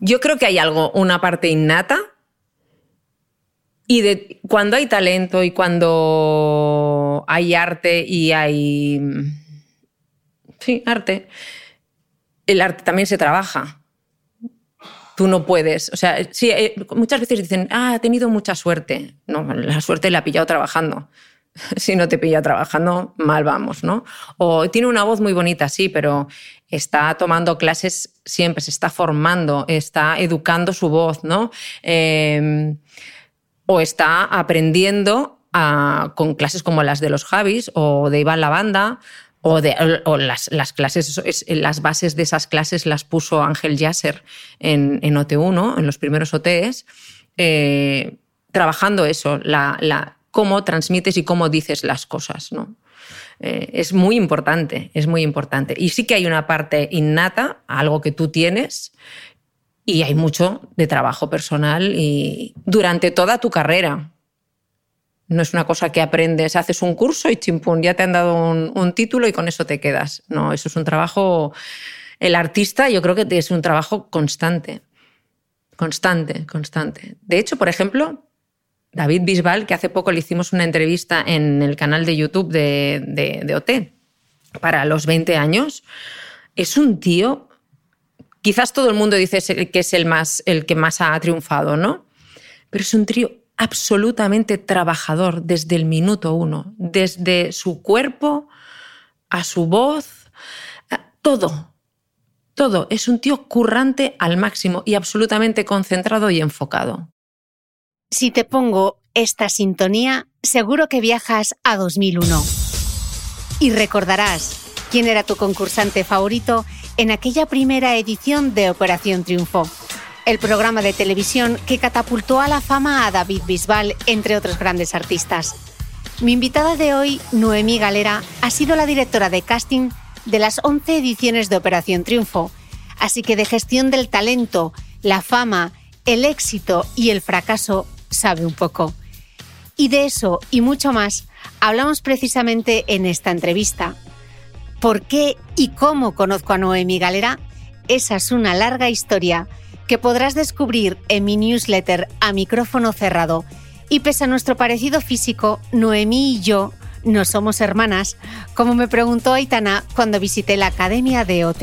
Yo creo que hay algo, una parte innata. Y de cuando hay talento y cuando hay arte y hay. Sí, arte. El arte también se trabaja tú no puedes. O sea, sí, eh, muchas veces dicen, ah, ha tenido mucha suerte. No, la suerte la ha pillado trabajando. si no te pilla trabajando, mal vamos, ¿no? O tiene una voz muy bonita, sí, pero está tomando clases siempre, se está formando, está educando su voz, ¿no? Em, o está aprendiendo con clases como las de los Javis o de Iván Lavanda o, de, las, las, clases, las bases de esas clases las puso Ángel Yasser en, en OT1, en los primeros OTs, eh, trabajando eso, la, la, cómo transmites y cómo dices las cosas. ¿no? Eh, es muy importante, es muy importante. Y sí que hay una parte innata, algo que tú tienes, y hay mucho de trabajo personal y durante toda tu carrera. No es una cosa que aprendes, haces un curso y chimpún, ya te han dado un, título y con eso te quedas. No, eso es un trabajo. El artista, yo creo que es un trabajo constante. Constante, constante. De hecho, por ejemplo, David Bisbal, que hace poco le hicimos una entrevista en el canal de YouTube de, de, OT para los 20 años, es un tío. Quizás todo el mundo dice que es el, más, el que más ha triunfado, ¿no? Pero es un tío absolutamente trabajador desde el minuto uno, desde su cuerpo a su voz, todo, todo. Es un tío currante al máximo y absolutamente concentrado y enfocado. Si te pongo esta sintonía, seguro que viajas a 2001. Y recordarás quién era tu concursante favorito en aquella primera edición de Operación Triunfo el programa de televisión que catapultó a la fama a David Bisbal, entre otros grandes artistas. Mi invitada de hoy, Noemí Galera, ha sido la directora de casting de las 11 ediciones de Operación Triunfo, así que de gestión del talento, la fama, el éxito y el fracaso sabe un poco. Y de eso y mucho más hablamos precisamente en esta entrevista. ¿Por qué y cómo conozco a Noemí Galera? Esa es una larga historia que podrás descubrir en mi newsletter a micrófono cerrado. Y pese a nuestro parecido físico, Noemí y yo no somos hermanas, como me preguntó Aitana cuando visité la Academia de OT.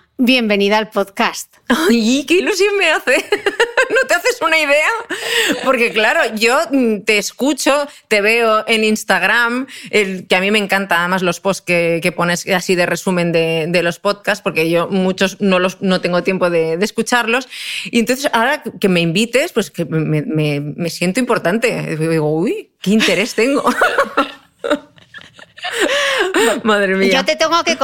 bienvenida al podcast. ¡Ay, qué ilusión me hace! ¿No te haces una idea? Porque claro, yo mm, te escucho, te veo en Instagram, el, que a mí me encanta además los posts que, pones así de resumen de, los podcasts, porque yo muchos no, los, no tengo tiempo de, escucharlos. Y entonces ahora que me invites, pues que me, me siento importante. Digo, uy, qué interés tengo. Madre mía. Yo te tengo, que,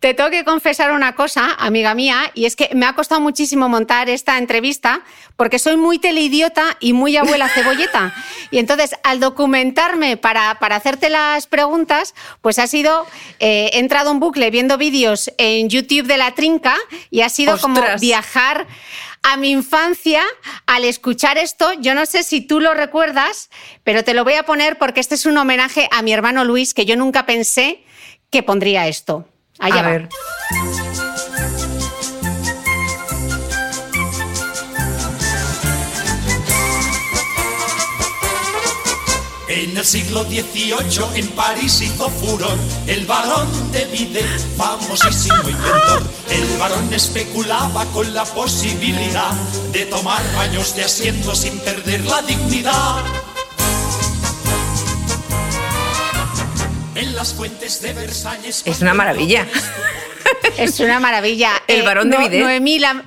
te tengo que confesar una cosa, amiga mía, y es que me ha costado muchísimo montar esta entrevista porque soy muy teleidiota y muy abuela cebolleta. Y entonces, al documentarme para, para hacerte las preguntas, pues ha sido, eh, he entrado en bucle viendo vídeos en YouTube de la trinca y ha sido como viajar a mi infancia al escuchar esto. Yo no sé si tú lo recuerdas, pero te lo voy a poner porque este es un homenaje a mi hermano Luis, que yo nunca pensé que pondría esto. Allá a ver. En el siglo XVIII en París hizo furor el varón de Vide, famosísimo inventor. El varón especulaba con la posibilidad de tomar baños de asiento sin perder la dignidad. En las fuentes de Versalles. Es una maravilla. Es una maravilla. El varón de no- Bidet. Noemí, la-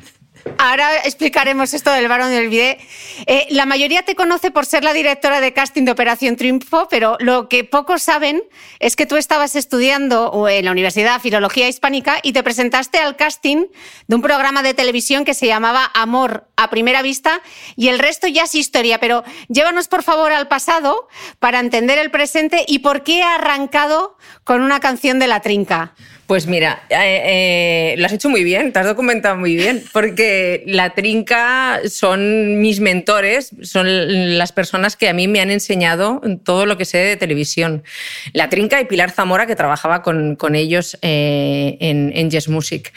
Ahora explicaremos esto del varón del bidet. Eh, la mayoría te conoce por ser la directora de casting de Operación Triunfo, pero lo que pocos saben es que tú estabas estudiando en la Universidad Filología Hispánica y te presentaste al casting de un programa de televisión que se llamaba Amor a primera vista y el resto ya es historia, pero llévanos por favor al pasado para entender el presente y por qué ha arrancado con una canción de la trinca. Pues mira, eh, eh, lo has hecho muy bien, te has documentado muy bien, porque la trinca son mis mentores, son las personas que a mí me han enseñado todo lo que sé de televisión. La trinca y Pilar Zamora, que trabajaba con, con ellos eh, en, en Yes Music.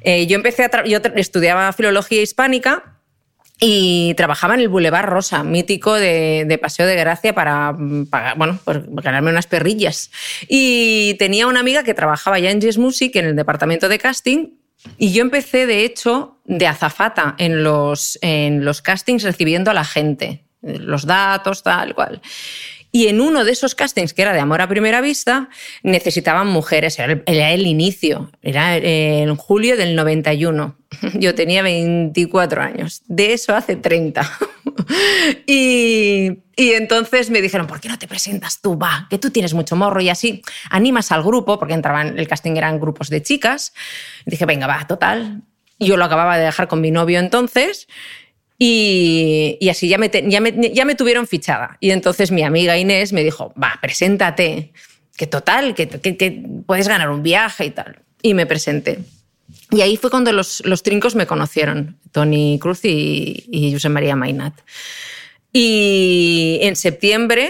Eh, yo empecé a yo estudiaba filología hispánica y trabajaba en el Boulevard Rosa, mítico de, de Paseo de Gracia, para, mm, pagar- bueno, pues ganarme unas perrillas. Y tenía una amiga que trabajaba ya en Yes Music, en el departamento de casting, y yo empecé, de hecho, de azafata en los, en los castings recibiendo a la gente, los datos, tal cual. Y en uno de esos castings, que era de Amor a Primera Vista, necesitaban mujeres. Era el, inicio, era eh, en julio del 91. Yo tenía 24 años. De eso hace 30. y, entonces me dijeron, ¿por qué no te presentas tú? Va, que tú tienes mucho morro y así animas al grupo, porque entraban, el casting eran grupos de chicas. Dije, venga, va, total. Yo lo acababa de dejar con mi novio entonces. Y, así ya me, ya, me, ya me tuvieron fichada. Y entonces mi amiga Inés me dijo, va, preséntate, que total, que, que- que puedes ganar un viaje y tal. Y me presenté. Y ahí fue cuando los, los trincos me conocieron, Tony Cruz y, y José María Mainat. Y en septiembre,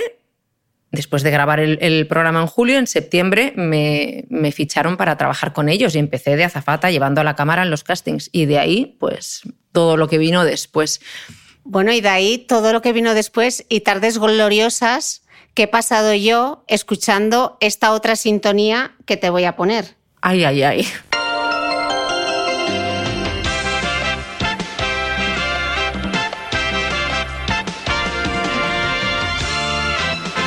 después de grabar el, el programa en julio, en septiembre me, me ficharon para trabajar con ellos y empecé de azafata llevando a la cámara en los castings. Y de ahí, pues, todo lo que vino después. Bueno, y de ahí todo lo que vino después y tardes gloriosas que he pasado yo escuchando esta otra sintonía que te voy a poner. Ay, ay, ay.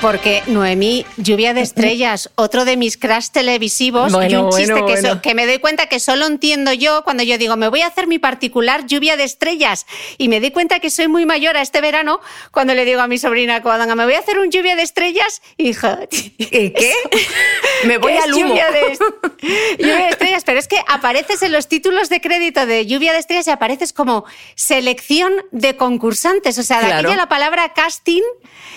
Porque Noemí, Lluvia de Estrellas, otro de mis crash televisivos y un chiste bueno, que, so- bueno. que me doy cuenta que solo entiendo yo cuando yo digo, me voy a hacer mi particular Lluvia de Estrellas. Y me doy cuenta que soy muy mayor a este verano cuando le digo a mi sobrina Covadonga, me voy a hacer un Lluvia de Estrellas. Hija, ¿Qué? Me voy al humo. Lluvia de, lluvia de estrellas, pero es que apareces en los títulos de crédito de lluvia de estrellas y apareces como selección de concursantes. O sea, de Claro. aquí a la palabra casting,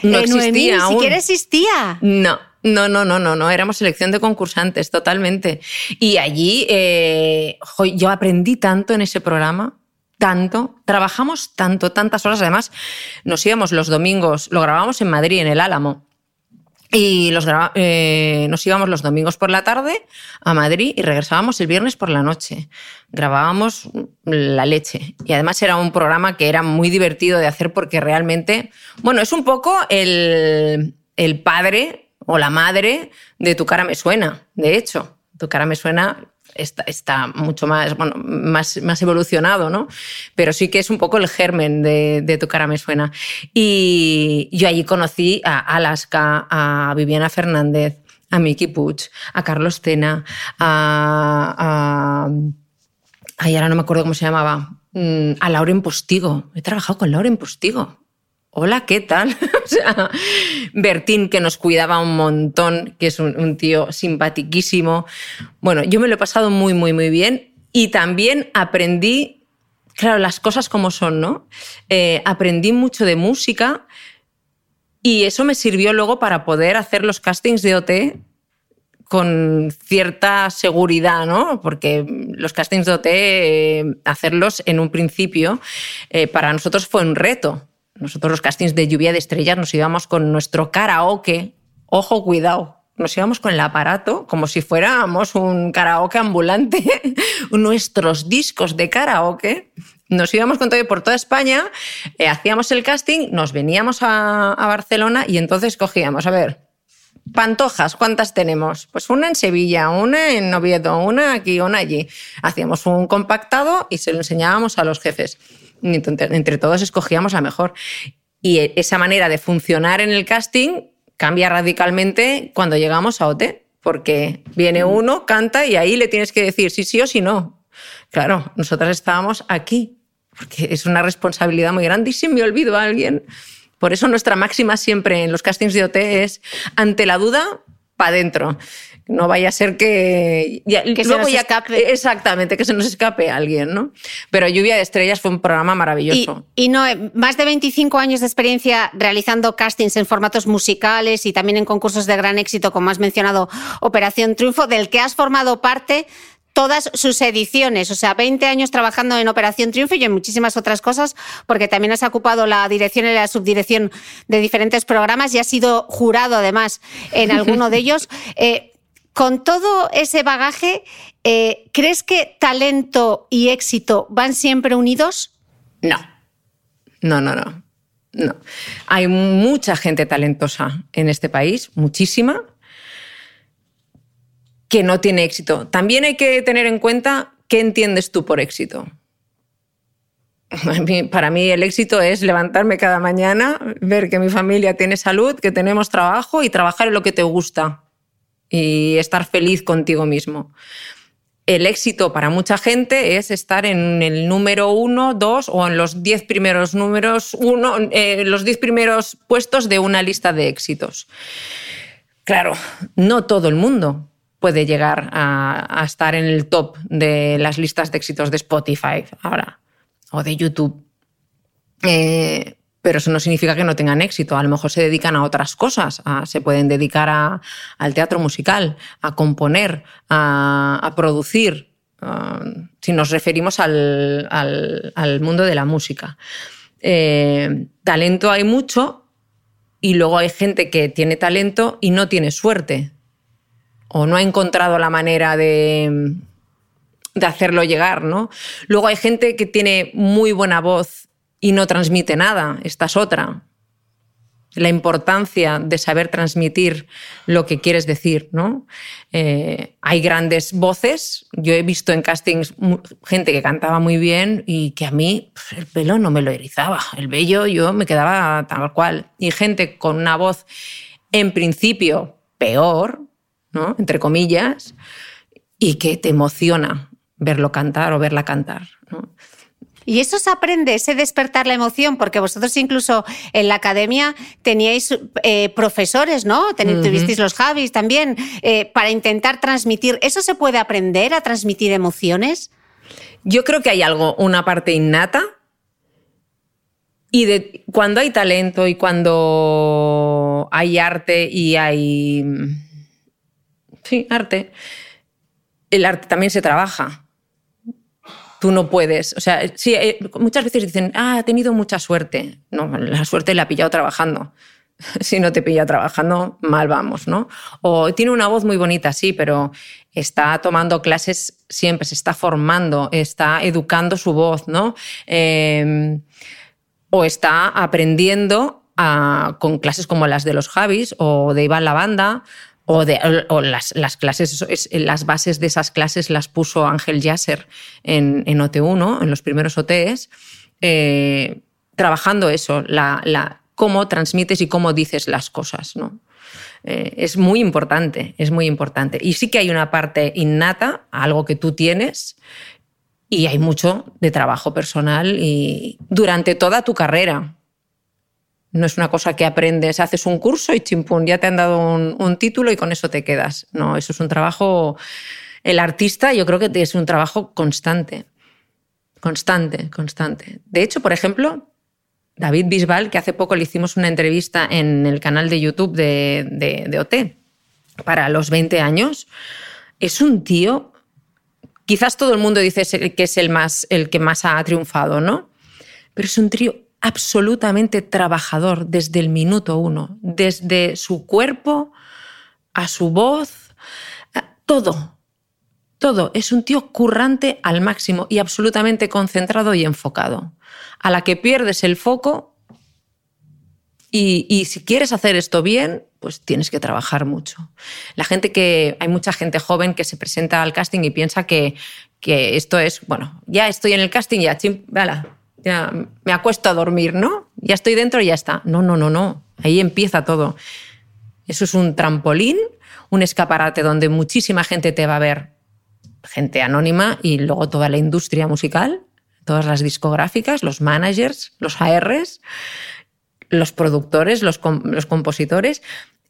No eh, Noemí existía ni aún. Existía. No. No, no, no, no, no, éramos selección de concursantes, totalmente. Y allí eh, yo aprendí tanto en ese programa, tanto, trabajamos tanto, tantas horas. Además, nos íbamos los domingos, lo grabábamos en Madrid, en el Álamo. Y los eh, nos íbamos los domingos por la tarde a Madrid y regresábamos el viernes por la noche. Grabábamos la leche. Y además era un programa que era muy divertido de hacer porque realmente, bueno, es un poco el, el padre o la madre de Tu cara me suena, de hecho. Tu cara me suena está, mucho más, bueno, más, evolucionado, ¿no? Pero sí que es un poco el germen de, Tu cara me suena. Y yo allí conocí a Alaska, a Viviana Fernández, a Miki Puig, a Carlos Tena, a, a ay, ahora no me acuerdo cómo se llamaba, mm, a Lauren Postigo. He trabajado con Lauren Postigo. Hola, ¿qué tal? o sea, Bertín, que nos cuidaba un montón, que es un, tío simpatiquísimo. Bueno, yo me lo he pasado muy, muy, muy bien y también aprendí, claro, las cosas como son, ¿no? Eh, aprendí mucho de música y eso me sirvió luego para poder hacer los castings de OT con cierta seguridad, ¿no? Porque los castings de OT, eh, hacerlos en un principio, eh, para nosotros fue un reto. Nosotros los castings de lluvia de estrellas nos íbamos con nuestro karaoke. Ojo, cuidado. nos íbamos con el aparato como si fuéramos un karaoke ambulante, nuestros discos de karaoke. Nos íbamos con por toda España, eh, hacíamos el casting, nos veníamos a, a Barcelona y entonces cogíamos, a ver, Pantojas, ¿cuántas tenemos? Pues una en Sevilla, una en Oviedo, una aquí, una allí. Hacíamos un compactado y se lo enseñábamos a los jefes. Entre todos escogíamos la mejor. Y esa manera de funcionar en el casting cambia radicalmente cuando llegamos a OT, porque viene uno, canta y ahí le tienes que decir sí, sí o sí no. Claro, nosotras estábamos aquí, porque es una responsabilidad muy grande y si me olvido a alguien, por eso nuestra máxima siempre en los castings de OT es, ante la duda, para adentro. No vaya a ser que, que se nos escape. Exactamente, que se nos escape alguien, ¿no? Pero Lluvia de Estrellas fue un programa maravilloso. Y, no, más de 25 años de experiencia realizando castings en formatos musicales y también en concursos de gran éxito, como has mencionado, Operación Triunfo, del que has formado parte todas sus ediciones, o sea, 20 años trabajando en Operación Triunfo y en muchísimas otras cosas, porque también has ocupado la dirección y la subdirección de diferentes programas y has sido jurado además en alguno de ellos. Eh, con todo ese bagaje, eh, ¿crees que talento y éxito van siempre unidos? No, no, no, no. No. Hay mucha gente talentosa en este país, muchísima, que no tiene éxito. También hay que tener en cuenta qué entiendes tú por éxito. Para mí el éxito es levantarme cada mañana, ver que mi familia tiene salud, que tenemos trabajo y trabajar en lo que te gusta y estar feliz contigo mismo. El éxito para mucha gente es estar en el número uno, dos o en los diez primeros números, uno, eh, los diez primeros puestos de una lista de éxitos. Claro, no todo el mundo puede llegar a, estar en el top de las listas de éxitos de Spotify ahora o de YouTube. Eh, pero eso no significa que no tengan éxito. A lo mejor se dedican a otras cosas. se pueden dedicar al teatro musical, a componer, a, producir. si nos referimos al, mundo de la música. Eh, talento hay mucho y luego hay gente que tiene talento y no tiene suerte o no ha encontrado la manera de, de hacerlo llegar, ¿no? Luego hay gente que tiene muy buena voz y no transmite nada. Esta es otra. La importancia de saber transmitir lo que quieres decir, ¿no? Eh, hay grandes voces. Yo he visto en castings gente que cantaba muy bien y que a mí pues, el pelo no me lo erizaba. El vello yo me quedaba tal cual. Y gente con una voz en principio peor, entre comillas, y que te emociona verlo cantar o verla cantar. Y eso se aprende, ese despertar la emoción, porque vosotros incluso en la academia teníais eh, profesores, ¿no? Tuvisteis los Javis también, eh, para intentar transmitir. ¿Eso se puede aprender a transmitir emociones? Yo creo que hay algo, una parte innata. Y de, cuando hay talento y cuando hay arte y hay Sí, arte. El arte también se trabaja. Tú no puedes. O sea, sí, eh, muchas veces dicen, ah, ha tenido mucha suerte. No, la suerte la ha pillado trabajando. Si no te pilla trabajando, mal vamos, ¿no? O tiene una voz muy bonita, sí, pero está tomando clases siempre, se está formando, está educando su voz, ¿no? Em, o está aprendiendo con clases como las de los Javis o de Iván Lavanda o, de, las, clases, las bases de esas clases las puso Ángel Yasser en, en OT1, en los primeros OTs, eh, trabajando eso, la, cómo transmites y cómo dices las cosas. ¿no? Eh, es muy importante, es muy importante. Y sí que hay una parte innata, algo que tú tienes, y hay mucho de trabajo personal y durante toda tu carrera. No es una cosa que aprendes, haces un curso y chimpún, ya te han dado un, título y con eso te quedas. No, eso es un trabajo. El artista, yo creo que es un trabajo constante. Constante, constante. De hecho, por ejemplo, David Bisbal, que hace poco le hicimos una entrevista en el canal de YouTube de, de, OT para los 20 años, es un tío. Quizás todo el mundo dice que es el, más, el que más ha triunfado, ¿no? Pero es un tío absolutamente trabajador desde el minuto uno, desde su cuerpo a su voz, todo, todo. Es un tío currante al máximo y absolutamente concentrado y enfocado. A la que pierdes el foco y, y, si quieres hacer esto bien, pues tienes que trabajar mucho. La gente que, hay mucha gente joven que se presenta al casting y piensa que, que esto es, bueno, ya estoy en el casting, ya, chim, ya me acuesto a dormir, ¿no? Ya estoy dentro y ya está. No, no, no, no. Ahí empieza todo. Eso es un trampolín, un escaparate donde muchísima gente te va a ver, gente anónima y luego toda la industria musical, todas las discográficas, los managers, los ARs los productores, los, los compositores,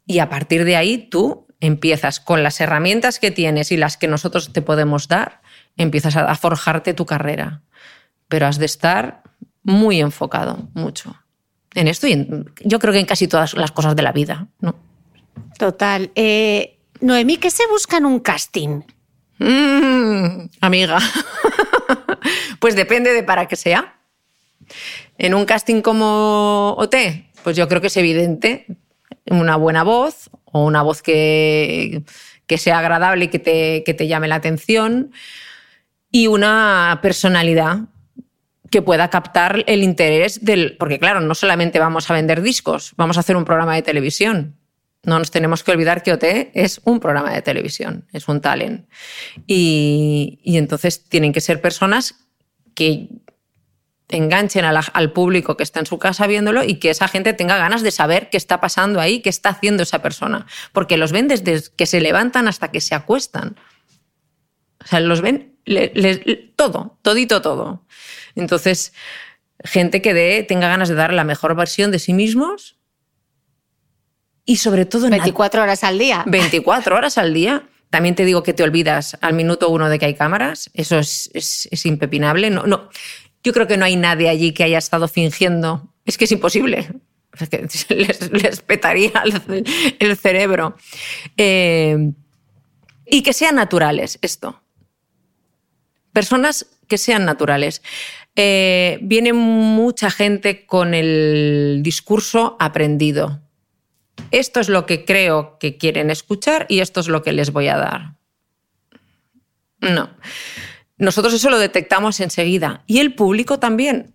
y a partir de ahí tú empiezas con las herramientas que tienes y las que nosotros te podemos dar, empiezas a forjarte tu carrera. Pero has de estar muy enfocado, mucho. En esto y yo creo que en casi todas las cosas de la vida. ¿no? Total. Eh, Noemí, ¿qué se busca en un casting? Mm, amiga. pues depende de para qué sea. En un casting como OT, pues yo creo que es evidente una buena voz o una voz que, que sea agradable y que te, que te llame la atención y una personalidad que pueda captar el interés del... Porque claro, no solamente vamos a vender discos, vamos a hacer un programa de televisión. No nos tenemos que olvidar que OT es un programa de televisión, es un talent. Y, y entonces tienen que ser personas que enganchen al público que está en su casa viéndolo y que esa gente tenga ganas de saber qué está pasando ahí, qué está haciendo esa persona. Porque los ven desde que se levantan hasta que se acuestan. O sea, los ven todo, todito todo. Entonces, gente que de, tenga ganas de dar la mejor versión de sí mismos y sobre todo... 24 horas al día. 24 horas al día. También te digo que te olvidas al minuto uno de que hay cámaras. Eso es, es, es impepinable. No, no. Yo creo que no hay nadie allí que haya estado fingiendo. Es que es imposible. les, petaría el, cerebro. Eh, y que sean naturales esto. Personas que sean naturales. Eh, viene mucha gente con el discurso aprendido. Esto es lo que creo que quieren escuchar y esto es lo que les voy a dar. No. Nosotros eso lo detectamos enseguida. Y el público también.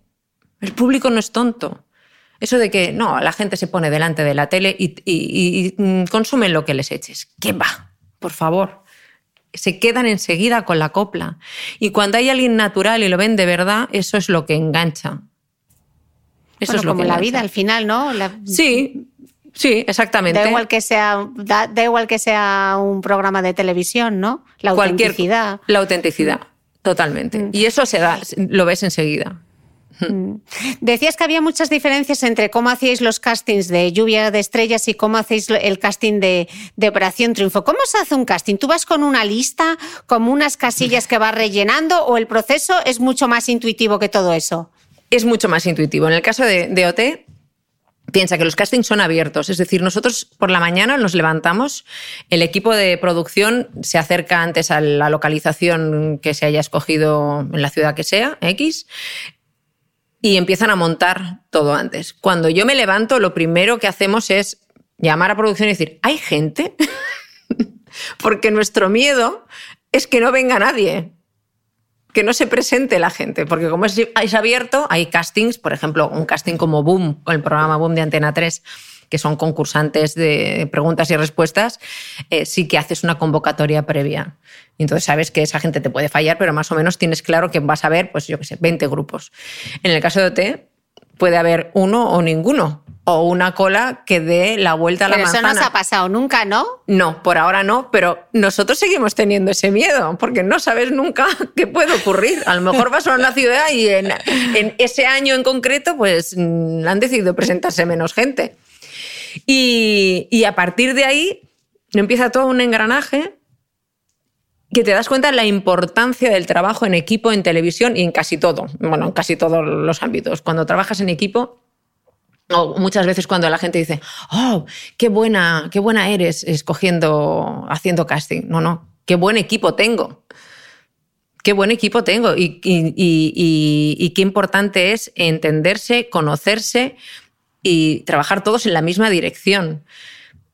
El público no es tonto. Eso de que no, la gente se pone delante de la tele y, y, mm, consumen lo que les eches. ¿Qué va? Por favor. Se quedan enseguida con la copla. Y cuando hay alguien natural y lo ven de verdad, eso es lo que engancha. Eso es lo como la vida al final, ¿no? Sí, Sí, exactamente. Da igual que sea, da, igual que sea un programa de televisión, ¿no? La autenticidad. la autenticidad. Totalmente. Mm. Y eso se da, lo ves enseguida. Mm. Decías que había muchas diferencias entre cómo hacíais los castings de Lluvia de Estrellas y cómo hacéis el casting de, de, Operación Triunfo. ¿Cómo se hace un casting? ¿Tú vas con una lista, como unas casillas que vas rellenando o el proceso es mucho más intuitivo que todo eso? Es mucho más intuitivo. En el caso de, de OT, Piensa que los castings son abiertos, es decir, nosotros por la mañana nos levantamos, el equipo de producción se acerca antes a la localización que se haya escogido en la ciudad que sea, X, y empiezan a montar todo antes. Cuando yo me levanto, lo primero que hacemos es llamar a producción y decir, ¿hay gente? Porque nuestro miedo es que no venga nadie que no se presente la gente, porque como es, abierto, hay castings, por ejemplo, un casting como Boom, el programa Boom de Antena 3, que son concursantes de preguntas y respuestas, eh, sí que haces una convocatoria previa. entonces sabes que esa gente te puede fallar, pero más o menos tienes claro que vas a ver, pues yo qué sé, 20 grupos. En el caso de OT, puede haber uno o ninguno o una cola que dé la vuelta a la manzana. Pero eso no se ha pasado nunca, ¿no? No, por ahora no, pero nosotros seguimos teniendo ese miedo, porque no sabes nunca qué puede ocurrir. A lo mejor vas a una ciudad y en, ese año en concreto, pues mm, han decidido presentarse menos gente. Y, a partir de ahí empieza todo un engranaje que te das cuenta de la importancia del trabajo en equipo en televisión y en casi todo, bueno, en casi todos los ámbitos. Cuando trabajas en equipo, o muchas veces cuando la gente dice, oh, qué buena, qué buena eres escogiendo, haciendo casting. No, no, qué buen equipo tengo. Qué buen equipo tengo y qué importante es entenderse, conocerse y trabajar todos en la misma dirección.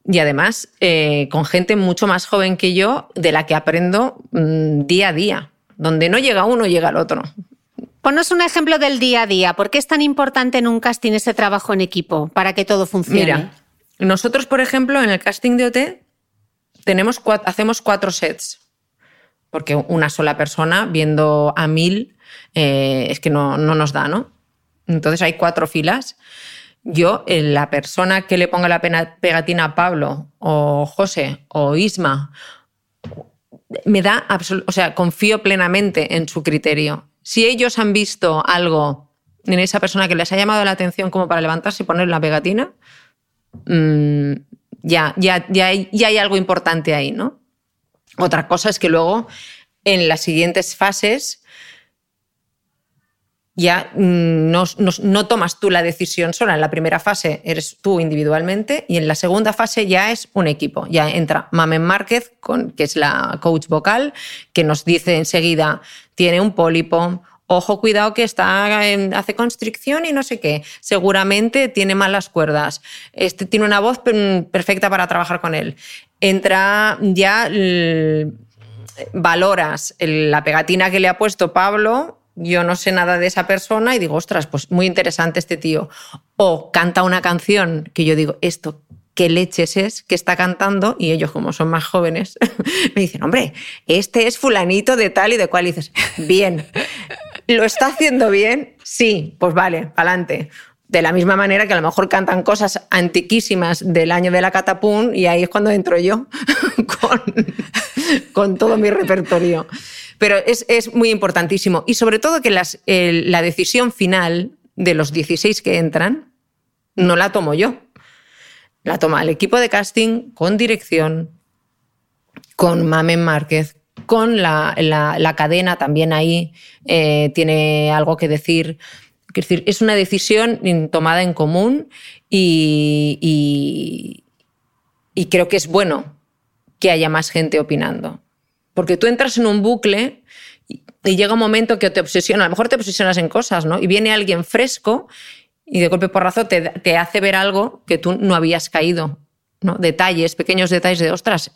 y además eh, con gente mucho más joven que yo, de la que aprendo mm, día a día. Donde no llega uno, llega el otro. Ponos un ejemplo del día a día. ¿Por qué es tan importante en un casting ese trabajo en equipo para que todo funcione? Mira, nosotros, por ejemplo, en el casting de OT tenemos, hacemos cuatro sets. Porque una sola persona viendo a mil eh, es que no, no nos da, ¿no? Entonces hay cuatro filas yo, eh, la persona que le ponga la pegatina a Pablo o José o Isma, me da o sea, confío plenamente en su criterio. Si ellos han visto algo en esa persona que les ha llamado la atención como para levantarse y poner la pegatina, mm, ya, ya, ya, ya hay algo importante ahí, ¿no? Otra cosa es que luego en las siguientes fases ya mm, no, tomas tú la decisión sola. En la primera fase eres tú individualmente y en la segunda fase ya es un equipo. Ya entra Mamen Márquez, que es la coach vocal, que nos dice enseguida, tiene un pólipo, ojo, cuidado que está hace constricción y no sé qué. Seguramente tiene malas cuerdas. Este tiene una voz perfecta para trabajar con él. Entra ya valoras la pegatina que le ha puesto Pablo yo no sé nada de esa persona y digo, ostras, pues muy interesante este tío. O canta una canción que yo digo, esto, ¿qué leches es que está cantando? Y ellos, como son más jóvenes, me dicen, hombre, este es fulanito de tal y de cual. Y dices, bien, ¿lo está haciendo bien? Sí, pues vale, adelante. De la misma manera que a lo mejor cantan cosas antiquísimas del año de la catapún y ahí es cuando entro yo con, con todo mi repertorio. Pero es, muy importantísimo. Y sobre todo que la decisión final de los 16 que entran no la tomo yo. La toma el equipo de casting con dirección, con Mamen Márquez, con la, cadena también ahí eh, tiene algo que decir. Es decir, es una decisión tomada en común y, y creo que es bueno que haya más gente opinando. Porque tú entras en un bucle y, llega un momento que te obsesiona, a lo mejor te obsesionas en cosas, ¿no? Y viene alguien fresco y de golpe porrazo te, te hace ver algo que tú no habías caído, ¿no? Detalles, pequeños detalles de, ostras,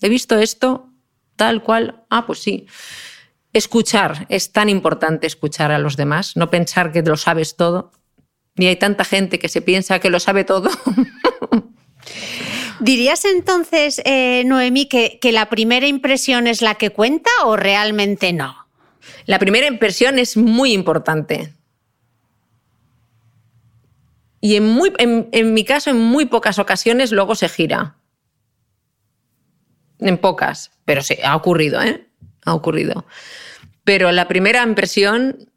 he visto esto tal cual, ah, pues sí. Escuchar, es tan importante escuchar a los demás, no pensar que lo sabes todo. Y hay tanta gente que se piensa que lo sabe todo. ¿Dirías entonces, eh, Noemí, que, que la primera impresión es la que cuenta o realmente no? La primera impresión es muy importante. Y en, muy, en, mi caso, en muy pocas ocasiones luego se gira. En pocas, pero sí, ha ocurrido, ¿eh? Ha ocurrido. Pero la primera impresión,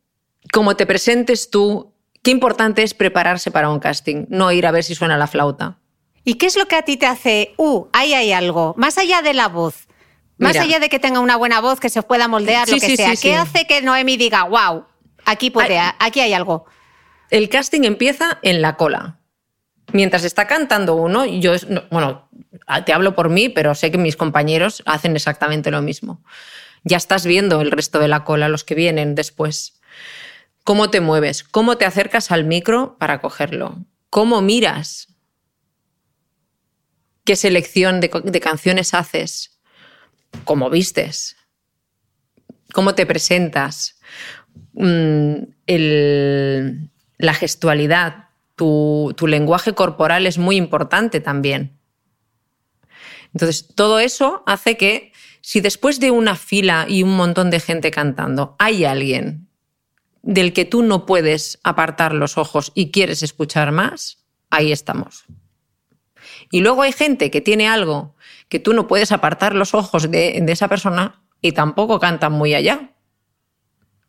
como te presentes tú, qué importante es prepararse para un casting, no ir a ver si suena la flauta. ¿Y qué es lo que a ti te hace, uh, ahí hay algo, más allá de la voz? Más allá de que tenga una buena voz, que se pueda moldear, lo que sea. ¿Qué hace que Noemi diga, wow, aquí, puede, aquí hay algo? El casting empieza en la cola. Mientras está cantando uno, yo, bueno, te hablo por mí, pero sé que mis compañeros hacen exactamente lo mismo. Ya estás viendo el resto de la cola, los que vienen después. ¿Cómo te mueves? ¿Cómo te acercas al micro para cogerlo? ¿Cómo miras? qué selección de, canciones haces, cómo vistes, cómo te presentas, mm, la gestualidad, tu, tu lenguaje corporal es muy importante también. Entonces, todo eso hace que si después de una fila y un montón de gente cantando hay alguien del que tú no puedes apartar los ojos y quieres escuchar más, ahí estamos. Y luego hay gente que tiene algo que tú no puedes apartar los ojos de, esa persona y tampoco cantan muy allá.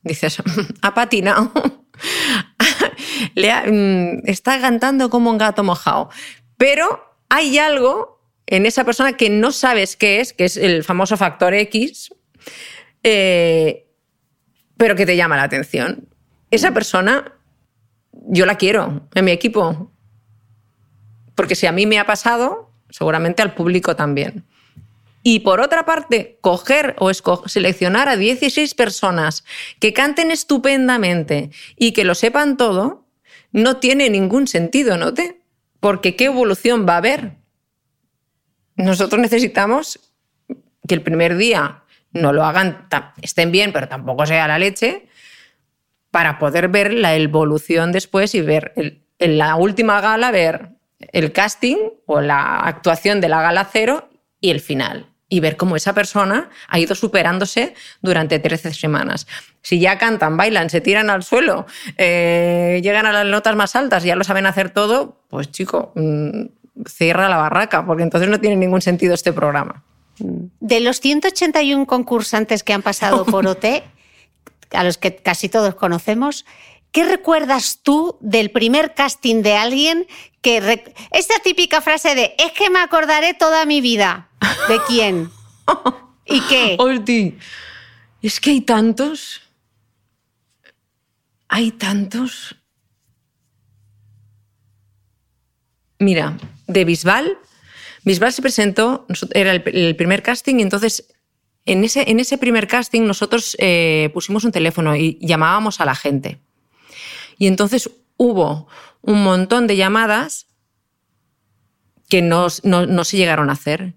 Dices, ha patinado. Mm, está cantando como un gato mojado. Pero hay algo en esa persona que no sabes qué es, que es el famoso factor X, eh, pero que te llama la atención. Esa persona, yo la quiero en mi equipo. Porque si a mí me ha pasado, seguramente al público también. Y por otra parte, coger o seleccionar a 16 personas que canten estupendamente y que lo sepan todo, no tiene ningún sentido, ¿no? Porque ¿qué evolución va a haber? Nosotros necesitamos que el primer día no lo hagan, estén bien, pero tampoco sea la leche, para poder ver la evolución después y ver en la última gala, ver el casting o la actuación de la gala cero y el final. Y ver cómo esa persona ha ido superándose durante 13 semanas. Si ya cantan, bailan, se tiran al suelo, eh, llegan a las notas más altas ya lo saben hacer todo, pues chico, mm, cierra la barraca, porque entonces no tiene ningún sentido este programa. De los 181 concursantes que han pasado por OT, a los que casi todos conocemos, ¿qué recuerdas tú del primer casting de alguien que... Esta típica frase de, es que me acordaré toda mi vida. ¿De quién? ¿Y qué? Es que hay tantos. Hay tantos. Mira, de Bisbal Bisbal se presentó, era el, primer casting y entonces en ese, en ese primer casting nosotros eh, pusimos un teléfono y llamábamos a la gente. Y entonces hubo un montón de llamadas que no, no, se llegaron a hacer.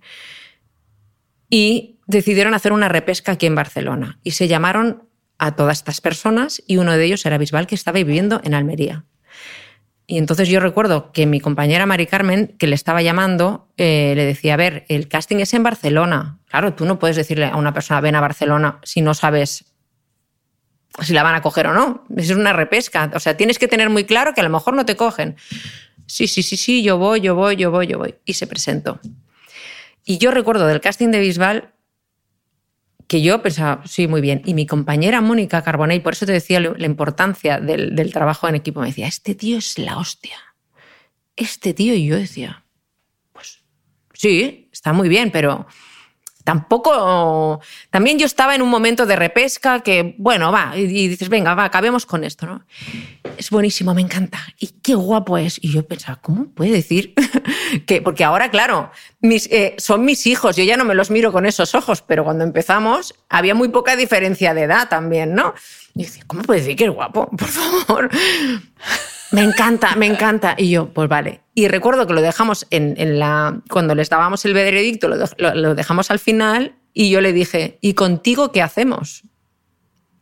Y decidieron hacer una repesca aquí en Barcelona. Y se llamaron a todas estas personas y uno de ellos era Bisbal, que estaba viviendo en Almería. Y entonces yo recuerdo que mi compañera Mari Carmen, que le estaba llamando, eh, le decía, a ver, el casting es en Barcelona. Claro, tú no puedes decirle a una persona, ven a Barcelona, si no sabes si la van a coger o no. Es una repesca. O sea, tienes que tener muy claro que a lo mejor no te cogen. Sí, sí, sí, sí, yo voy, yo voy, yo voy, yo voy. Y se presentó. Y yo recuerdo del casting de Bisbal que yo pensaba, sí, muy bien. Y mi compañera Mónica Carbonell, por eso te decía la importancia del, trabajo en equipo, me decía, este tío es la hostia. Este tío, y yo decía, pues sí, está muy bien, pero tampoco. También yo estaba en un momento de repesca que, bueno, va, y, dices, venga, va, acabemos con esto, ¿no? Es buenísimo, me encanta. Y qué guapo es. Y yo pensaba, ¿cómo puede decir que.? Porque ahora, claro, mis, eh, son mis hijos, yo ya no me los miro con esos ojos, pero cuando empezamos había muy poca diferencia de edad también, ¿no? Y decía, ¿cómo puede decir que es guapo? Por favor. Me encanta, me encanta. Y yo, pues vale. Y recuerdo que lo dejamos en, la. Cuando les dábamos el veredicto, lo, dejamos al final y yo le dije, ¿y contigo qué hacemos?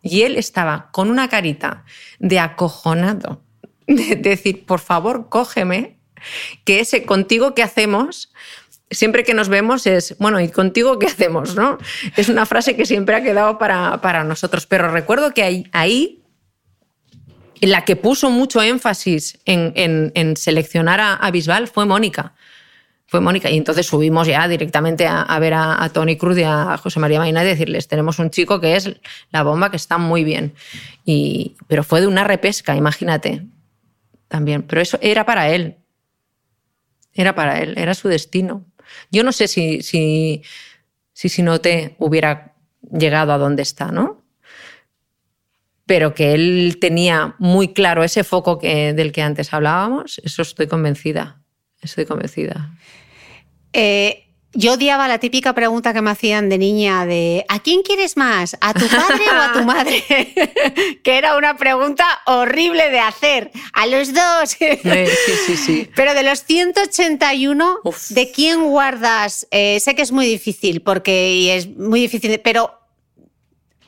Y él estaba con una carita de acojonado, de decir, por favor, cógeme, que ese contigo qué hacemos siempre que nos vemos es, bueno, ¿y contigo qué hacemos? ¿no? Es una frase que siempre ha quedado para, para nosotros. Pero recuerdo que ahí, ahí la que puso mucho énfasis en, seleccionar a, Bisbal fue Mónica. Fue Mónica. Y entonces subimos ya directamente a, ver a, Tony Cruz y a José María Maina y decirles, tenemos un chico que es la bomba, que está muy bien. Y, pero fue de una repesca, imagínate. También. Pero eso era para él. Era para él, era su destino. Yo no sé si, si, si, si no te hubiera llegado a donde está, ¿no? Pero que él tenía muy claro ese foco que, del que antes hablábamos, eso estoy convencida, estoy convencida. Eh, yo odiaba la típica pregunta que me hacían de niña de ¿a quién quieres más? ¿A tu padre o a tu madre? que era una pregunta horrible de hacer. A los dos. sí, sí, sí. Pero de los 181, ¿de quién guardas? Eh, sé que es muy difícil porque es muy difícil, pero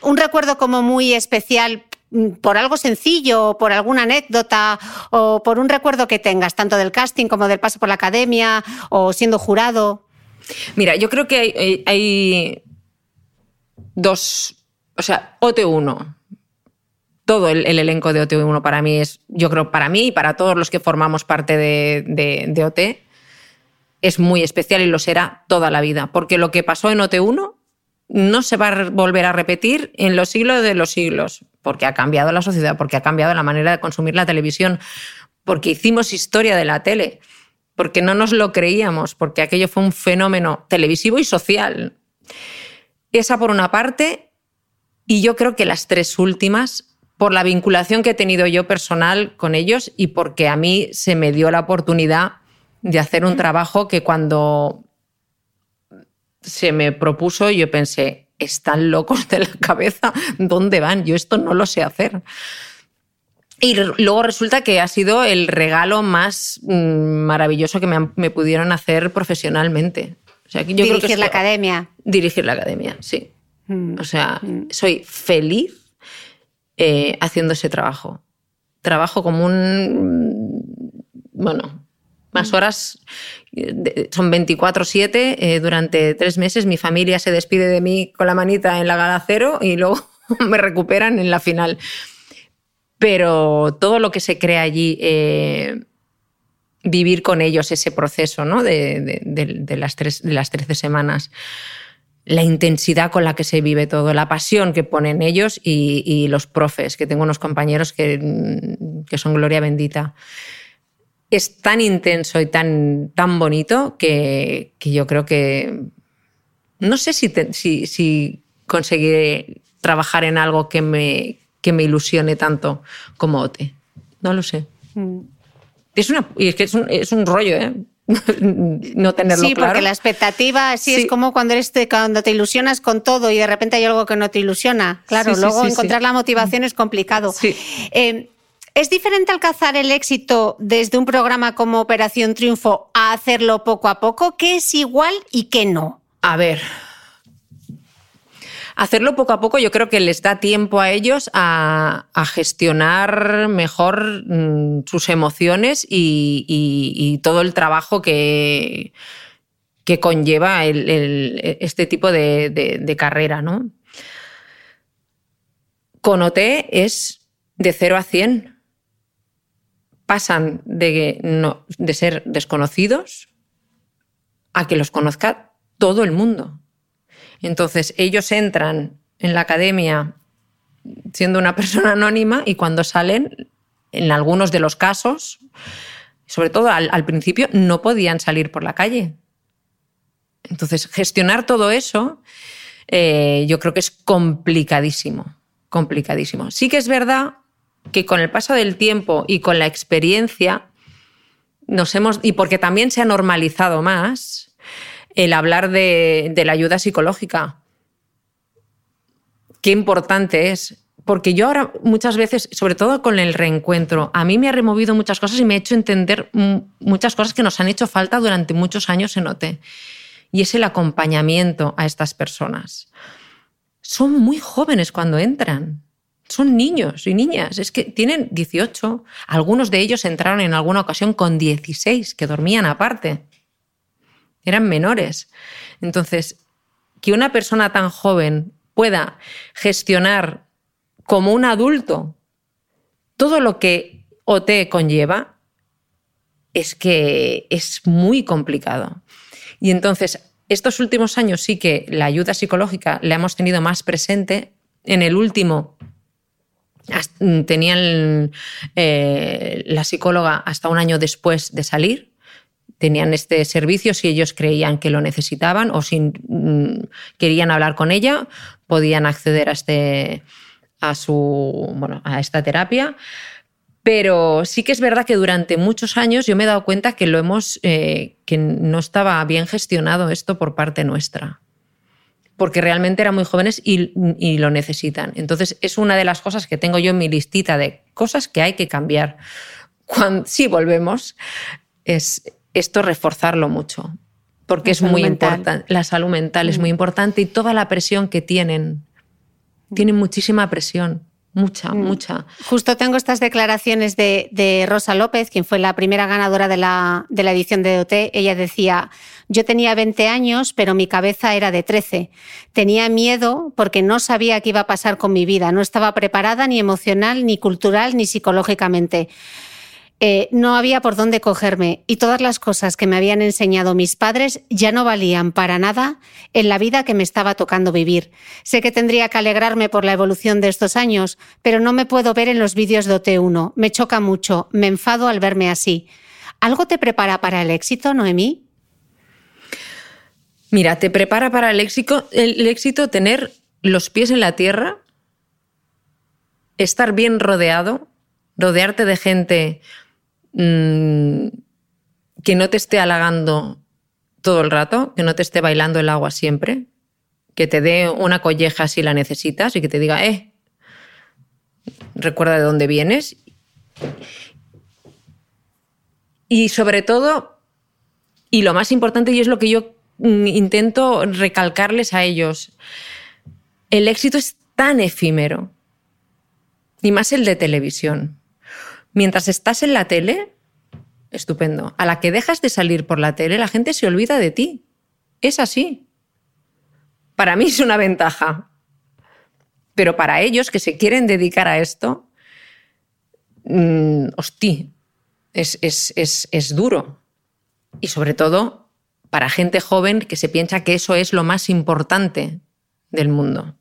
un recuerdo como muy especial por algo sencillo, por alguna anécdota o por un recuerdo que tengas, tanto del casting como del paso por la academia o siendo jurado? Mira, yo creo que hay, dos, o sea, OT1. Todo el, elenco de OT1 para mí es, yo creo, para mí y para todos los que formamos parte de, de OT, es muy especial y lo será toda la vida. Porque lo que pasó en OT1 no se va a volver a repetir en los siglos de los siglos, porque ha cambiado la sociedad, porque ha cambiado la manera de consumir la televisión, porque hicimos historia de la tele, porque no nos lo creíamos, porque aquello fue un fenómeno televisivo y social. Esa por una parte, y yo creo que las tres últimas, por la vinculación que he tenido yo personal con ellos y porque a mí se me dio la oportunidad de hacer un trabajo que cuando se me propuso yo pensé, están locos de la cabeza, ¿dónde van? Yo esto no lo sé hacer. Y luego resulta que ha sido el regalo más mm, maravilloso que me, pudieron hacer profesionalmente. O sea, yo dirigir creo que la academia. Dirigir la academia, sí. Mm. O sea, soy feliz eh, haciendo ese trabajo. Trabajo como un. Bueno, más horas. Son 24-7 eh, durante tres meses. Mi familia se despide de mí con la manita en la gala cero y luego me recuperan en la final. Pero todo lo que se crea allí. eh, vivir con ellos ese proceso ¿no? de, de- de- de las tres, de las 13 semanas la intensidad con la que se vive todo, la pasión que ponen ellos y, y los profes, que tengo unos compañeros que, mm, que son gloria bendita. Es tan intenso y tan, tan bonito que, que yo creo que no sé si, te- si, si conseguiré trabajar en algo que me, que me ilusione tanto como OTE. No lo sé. Mm. Es, una, y es que es un, es un rollo, ¿eh? no tenerlo Sí, claro. porque la expectativa sí, Sí. es como cuando eres te- cuando te ilusionas con todo y de repente hay algo que no te ilusiona. Claro, Sí, luego encontrar la motivación es complicado. Sí. Eh, ¿Es diferente alcanzar el éxito desde un programa como Operación Triunfo a hacerlo poco a poco? ¿Qué es igual y qué no? A ver. Hacerlo poco a poco yo creo que les da tiempo a ellos a, gestionar mejor mm, sus emociones y, todo el trabajo que, conlleva este tipo de, carrera. ¿no? Con OT es de 0 a 100. Pasan de, no- de ser desconocidos a que los conozca todo el mundo. Entonces, ellos entran en la academia siendo una persona anónima y cuando salen, en algunos de los casos, sobre todo al, al principio, no podían salir por la calle. Entonces, gestionar todo eso eh, yo creo que es complicadísimo, complicadísimo. Sí que es verdad que con el paso del tiempo y con la experiencia, nos hemos, y porque también se ha normalizado más el hablar de, la ayuda psicológica. Qué importante es. Porque yo ahora muchas veces, sobre todo con el reencuentro, a mí me ha removido muchas cosas y me ha hecho entender muchas cosas que nos han hecho falta durante muchos años en OT. Y es el acompañamiento a estas personas. Son muy jóvenes cuando entran. Son niños y niñas. Es que tienen 18. Algunos de ellos entraron en alguna ocasión con 16, que dormían aparte eran menores. Entonces, que una persona tan joven pueda gestionar como un adulto todo lo que OT conlleva, es que es muy complicado. Y entonces, estos últimos años sí que la ayuda psicológica la hemos tenido más presente. En el último tenían eh, la psicóloga hasta un año después de salir, tenían este servicio si ellos creían que lo necesitaban o si mm, querían hablar con ella, podían acceder a, este, a, su, bueno, a esta terapia. Pero sí que es verdad que durante muchos años yo me he dado cuenta que lo hemos, eh, que no estaba bien gestionado esto por parte nuestra. Porque realmente eran muy jóvenes y, y lo necesitan. Entonces es una de las cosas que tengo yo en mi listita de cosas que hay que cambiar. Cuando, si volvemos, es esto reforzarlo mucho. Porque La es muy importante. La salud mental es muy importante y toda la presión que tienen. Tienen muchísima presión. Mucha, mucha. Justo tengo estas declaraciones de, de Rosa López, quien fue la primera ganadora de la, de la edición de OT. Ella decía, yo tenía 20 años, pero mi cabeza era de 13. Tenía miedo porque no sabía qué iba a pasar con mi vida. No estaba preparada ni emocional, ni cultural, ni psicológicamente. Eh, no había por dónde cogerme y todas las cosas que me habían enseñado mis padres ya no valían para nada en la vida que me estaba tocando vivir. Sé que tendría que alegrarme por la evolución de estos años, pero no me puedo ver en los vídeos de OT1. Me choca mucho, me enfado al verme así. ¿Algo te prepara para el éxito, Noemí? Mira, te prepara para el éxito, el, el éxito tener los pies en la tierra, estar bien rodeado, rodearte de gente mm, que no te esté halagando todo el rato, que no te esté bailando el agua siempre, que te dé una colleja si la necesitas y que te diga, eh, recuerda de dónde vienes. Y sobre todo, y lo más importante, y es lo que yo mm, intento recalcarles a ellos, el éxito es tan efímero, y más el de televisión. Mientras estás en la tele, estupendo. A la que dejas de salir por la tele, la gente se olvida de ti. Es así. Para mí es una ventaja. Pero para ellos que se quieren dedicar a esto, mmm, hostia, es, es, es duro. Y sobre todo para gente joven que se piensa que eso es lo más importante del mundo.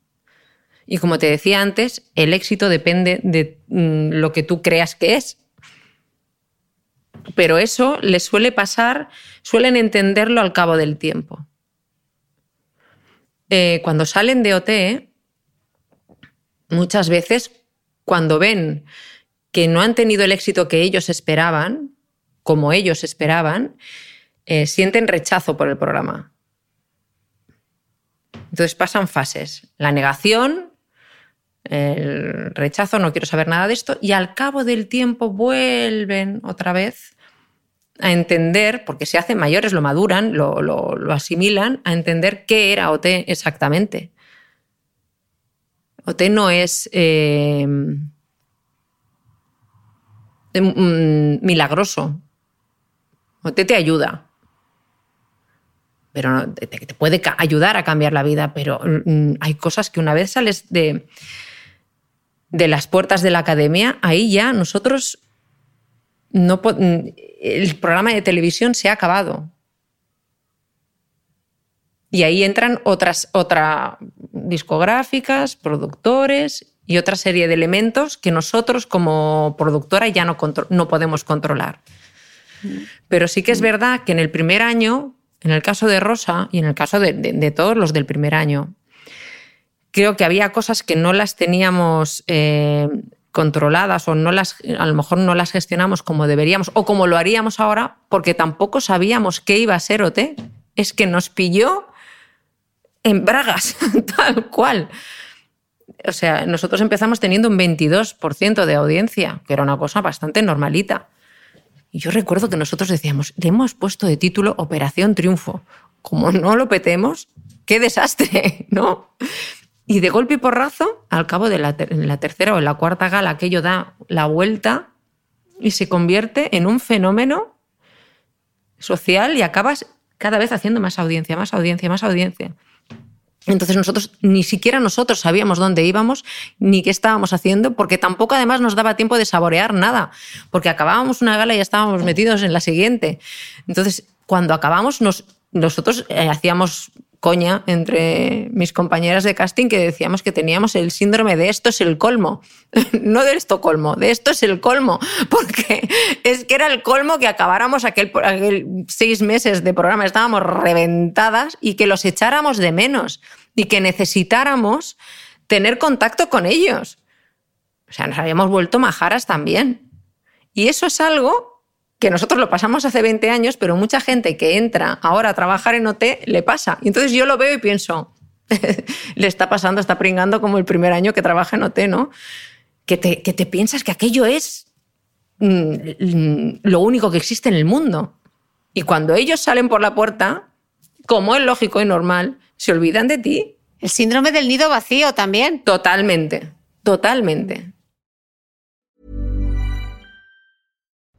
Y como te decía antes, el éxito depende de mm, lo que tú creas que es. Pero eso les suele pasar, suelen entenderlo al cabo del tiempo. Eh, cuando salen de OT, muchas veces cuando ven que no han tenido el éxito que ellos esperaban, como ellos esperaban, eh, sienten rechazo por el programa. Entonces pasan fases. La negación, el rechazo, no quiero saber nada de esto, y al cabo del tiempo vuelven otra vez a entender, porque se hacen mayores, lo maduran, lo, asimilan, a entender qué era OT exactamente. OT no es eh, milagroso. OT te ayuda. Pero te, te puede ayudar a cambiar la vida, pero mm, hay cosas que una vez sales de, de las puertas de la academia, ahí ya nosotros no el programa de televisión se ha acabado. Y ahí entran otras otra, discográficas, productores y otra serie de elementos que nosotros como productora ya no, no podemos controlar. Pero sí que es verdad que en el primer año, en el caso de Rosa y en el caso de todos los del primer año, creo que había cosas que no las teníamos eh, controladas o no las, a lo mejor no las gestionamos como deberíamos o como lo haríamos ahora porque tampoco sabíamos qué iba a ser OT. Es que nos pilló en bragas, tal cual. O sea, nosotros empezamos teniendo un 22% de audiencia, que era una cosa bastante normalita. Y yo recuerdo que nosotros decíamos, le hemos puesto de título Operación Triunfo. Como no lo petemos, qué desastre, ¿no? Y de golpe y porrazo, al cabo de la, la tercera o en la cuarta gala, aquello da la vuelta y se convierte en un fenómeno social y acabas cada vez haciendo más audiencia, más audiencia, más audiencia. Entonces nosotros, ni siquiera nosotros sabíamos dónde íbamos ni qué estábamos haciendo, porque tampoco además nos daba tiempo de saborear nada, porque acabábamos una gala y ya estábamos metidos en la siguiente. Entonces, cuando acabamos, nos, nosotros eh, hacíamos coña entre mis compañeras de casting que decíamos que teníamos el síndrome de esto es el colmo. no de esto colmo, de esto es el colmo. Porque es que era el colmo que acabáramos aquel, aquel seis meses de programa, estábamos reventadas y que los echáramos de menos y que necesitáramos tener contacto con ellos. O sea, nos habíamos vuelto majaras también. Y eso es algo que nosotros lo pasamos hace 20 años, pero mucha gente que entra ahora a trabajar en OT le pasa. Y entonces yo lo veo y pienso, le está pasando, está pringando como el primer año que trabaja en OT, ¿no? Que te, que te piensas que aquello es mm, lo único que existe en el mundo. Y cuando ellos salen por la puerta, como es lógico y normal, se olvidan de ti. El síndrome del nido vacío también. Totalmente, totalmente.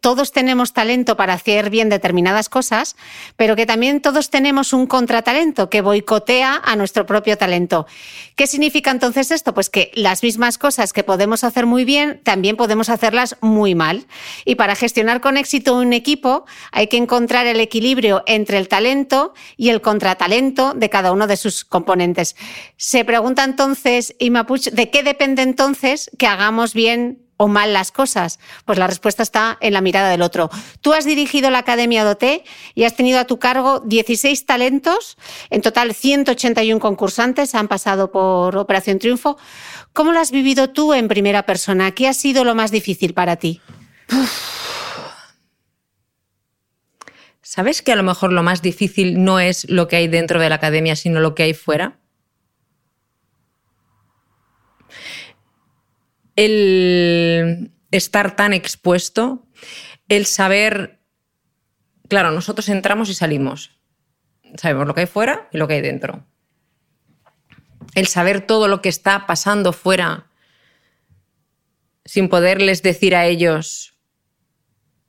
todos tenemos talento para hacer bien determinadas cosas, pero que también todos tenemos un contratalento que boicotea a nuestro propio talento. ¿Qué significa entonces esto? Pues que las mismas cosas que podemos hacer muy bien, también podemos hacerlas muy mal. Y para gestionar con éxito un equipo hay que encontrar el equilibrio entre el talento y el contratalento de cada uno de sus componentes. Se pregunta entonces, Ima Puig, ¿de qué depende entonces que hagamos bien o mal las cosas? Pues la respuesta está en la mirada del otro. Tú has dirigido la Academia Doté y has tenido a tu cargo 16 talentos, en total 181 concursantes han pasado por Operación Triunfo. ¿Cómo lo has vivido tú en primera persona? ¿Qué ha sido lo más difícil para ti? ¿Sabes que a lo mejor lo más difícil no es lo que hay dentro de la academia, sino lo que hay fuera? El estar tan expuesto, el saber, claro, nosotros entramos y salimos, sabemos lo que hay fuera y lo que hay dentro. El saber todo lo que está pasando fuera sin poderles decir a ellos,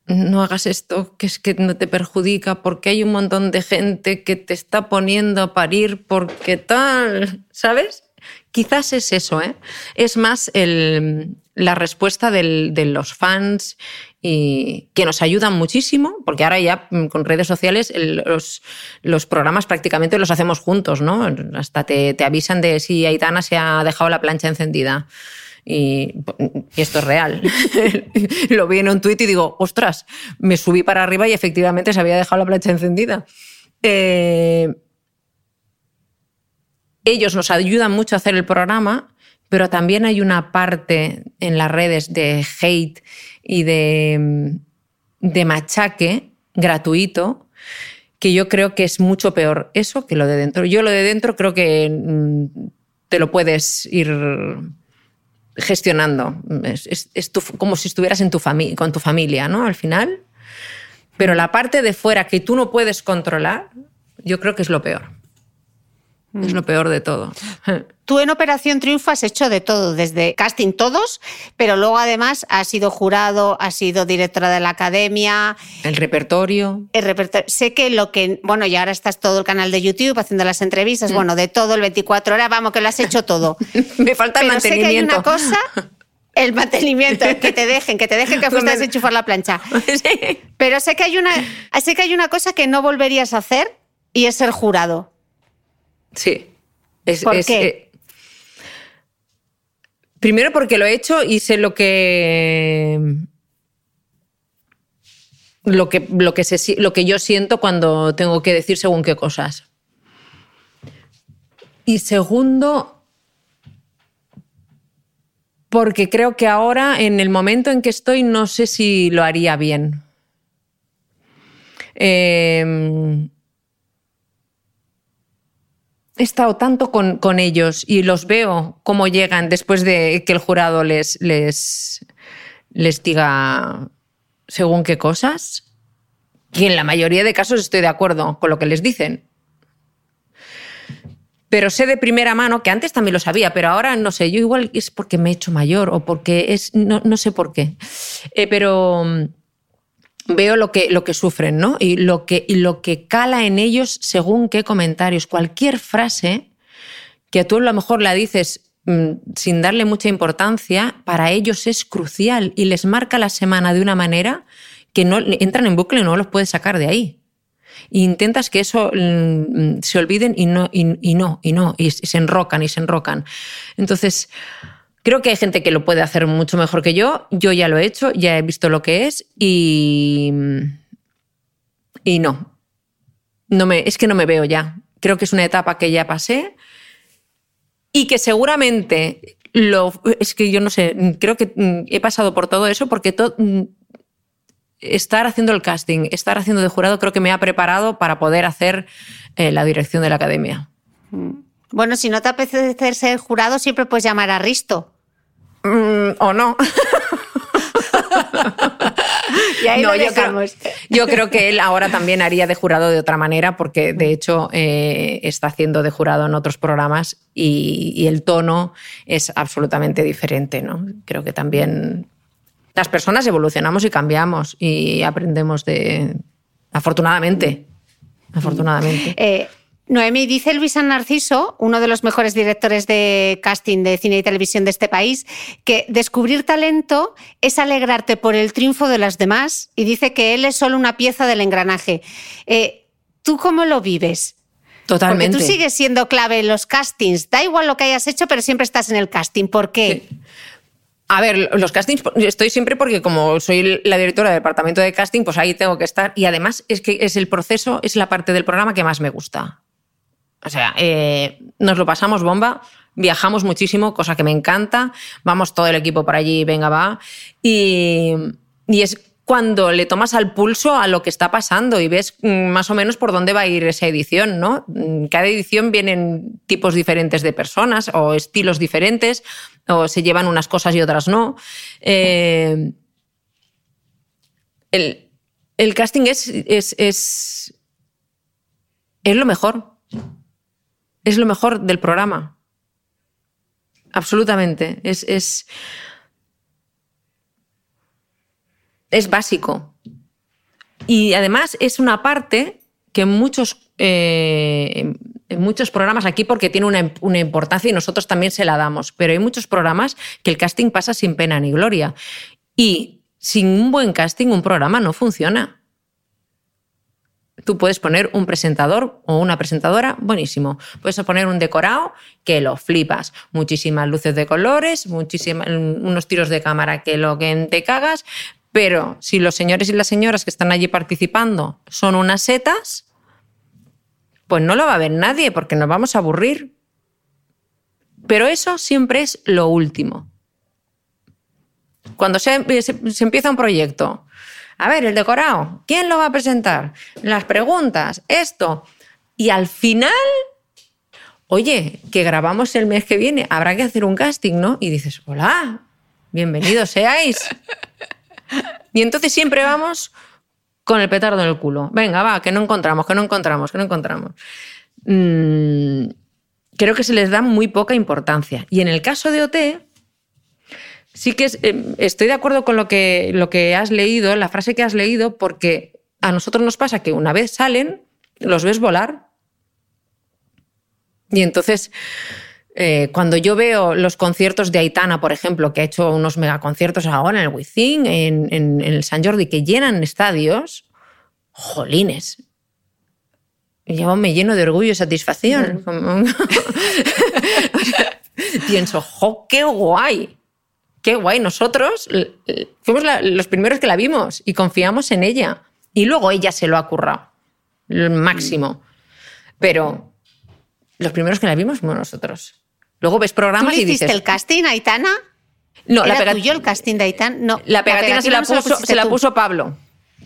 no hagas esto, que es que no te perjudica, porque hay un montón de gente que te está poniendo a parir porque tal, ¿sabes? Quizás es eso, ¿eh? Es más la respuesta de los fans que nos ayudan muchísimo, porque ahora ya mm, con redes sociales los, programas prácticamente los hacemos juntos, ¿no? Hasta te, avisan de si Aitana se ha dejado la plancha encendida. Y, esto es real. Lo vi en un tuit y digo, ostras, me subí para arriba y efectivamente se había dejado la plancha encendida. Eh, ellos nos ayudan mucho a hacer el programa, pero también hay una parte en las redes de hate y de, de machaque gratuito que yo creo que es mucho peor eso que lo de dentro. Yo lo de dentro creo que mm, te lo puedes ir gestionando. Es, como si estuvieras en tu con tu familia, ¿no? Al final. Pero la parte de fuera que tú no puedes controlar, yo creo que es lo peor. Es lo peor de todo. Tú en Operación Triunfo has hecho de todo, desde casting todos, pero luego además has sido jurado, has sido directora de la academia. El repertorio. El repertorio. Sé que lo que. Bueno, y ahora estás todo el canal de YouTube haciendo las entrevistas, mm. bueno, de todo, el 24 horas, vamos, que lo has hecho todo. Me falta el pero mantenimiento. Sé que hay una cosa. El mantenimiento, que te dejen, que te dejen que fuiste a enchufar la plancha. Sí. Pero sé que, hay una, sé que hay una cosa que no volverías a hacer y es ser jurado. Sí. Es, ¿Por qué? Eh, primero porque lo he hecho y sé lo que. Lo que, lo, que lo que yo siento cuando tengo que decir según qué cosas. Y segundo, porque creo que ahora, en el momento en que estoy, no sé si lo haría bien. Eh, he estado tanto con, ellos y los veo cómo llegan después de que el jurado les, les, les diga según qué cosas, que en la mayoría de casos estoy de acuerdo con lo que les dicen. Pero sé de primera mano, que antes también lo sabía, pero ahora no sé, yo igual es porque me he hecho mayor o porque es, no, sé por qué. Eh, pero veo lo que, lo que sufren, ¿no? Y lo que, y lo que cala en ellos según qué comentarios. Cualquier frase que tú a lo mejor la dices mm, sin darle mucha importancia, para ellos es crucial y les marca la semana de una manera que no entran en bucle no los puedes sacar de ahí. Intentas que eso mm, se olviden y no, y, no, y no, y se enrocan y se enrocan. Entonces, Creo que hay gente que lo puede hacer mucho mejor que yo. Yo ya lo he hecho, ya he visto lo que es y. Y no. no me, es que no me veo ya. Creo que es una etapa que ya pasé y que seguramente lo. Es que yo no sé, creo que he pasado por todo eso porque estar haciendo el casting, estar haciendo de jurado, creo que me ha preparado para poder hacer eh, la dirección de la academia. Mm. Bueno, si no te apetece ser jurado, siempre puedes llamar a Risto. Mm, o no. Y ahí No, lo yo creo, dejamos. yo creo que él ahora también haría de jurado de otra manera, porque de hecho eh, está haciendo de jurado en otros programas y, y el tono es absolutamente diferente. ¿no? Creo que también las personas evolucionamos y cambiamos y aprendemos de. Afortunadamente. Afortunadamente. Eh, Noemi, dice Luis San Narciso, uno de los mejores directores de casting de cine y televisión de este país, que descubrir talento es alegrarte por el triunfo de los demás y dice que él es solo una pieza del engranaje. Eh, ¿Tú cómo lo vives? Totalmente. Porque tú sigues siendo clave en los castings. Da igual lo que hayas hecho, pero siempre estás en el casting. ¿Por qué? A ver, los castings, estoy siempre porque como soy la directora del departamento de casting, pues ahí tengo que estar. Y además es que es el proceso, es la parte del programa que más me gusta. O sea, eh, nos lo pasamos bomba, viajamos muchísimo, cosa que me encanta. Vamos todo el equipo por allí, venga, va. Y, y es cuando le tomas al pulso a lo que está pasando y ves mm, más o menos por dónde va a ir esa edición, ¿no? Mm, Cada edición vienen tipos diferentes de personas o estilos diferentes, o se llevan unas cosas y otras no. Eh, el, el casting es, es, es, es lo mejor. Es lo mejor del programa. Absolutamente. Es, es, es básico. Y además es una parte que muchos, eh, en muchos programas aquí, porque tiene una, una, importancia y nosotros también se la damos, pero hay muchos programas que el casting pasa sin pena ni gloria. Y sin un buen casting un programa no funciona. Tú puedes poner un presentador o una presentadora buenísimo. Puedes poner un decorado que lo flipas. Muchísimas luces de colores, muchísimas, unos tiros de cámara que lo que te cagas. Pero si los señores y las señoras que están allí participando son unas setas, pues no lo va a ver nadie porque nos vamos a aburrir. Pero eso siempre es lo último. Cuando se, empieza un proyecto, a ver, el decorado, ¿quién lo va a presentar? Las preguntas, esto. Y al final, oye, que grabamos el mes que viene, habrá que hacer un casting, ¿no? Y dices, hola, bienvenidos seáis. Y entonces siempre vamos con el petardo en el culo. Venga, va, que no encontramos, que no encontramos, que no encontramos. Mm, creo que se les da muy poca importancia. Y en el caso de OT, sí que es, eh, estoy de acuerdo con lo que, lo que has leído, la frase que has leído, porque a nosotros nos pasa que una vez salen, los ves volar. Y entonces, eh, cuando yo veo los conciertos de Aitana, por ejemplo, que ha hecho unos megaconciertos ahora en el Wizzing, en, en, en el San Jordi, que llenan estadios, jolines. Yo me lleno de orgullo y satisfacción. Pienso, jo, qué guay qué guay, nosotros fuimos la, los primeros que la vimos y confiamos en ella. Y luego ella se lo ha currado, el máximo. Pero los primeros que la vimos fuimos nosotros. Luego ves programas ¿Tú y hiciste dices... el casting, Aitana? No, ¿Era la pegatina, tuyo el casting de Aitana? No, la pegatina, la se, la no se la puso, se la puso Pablo.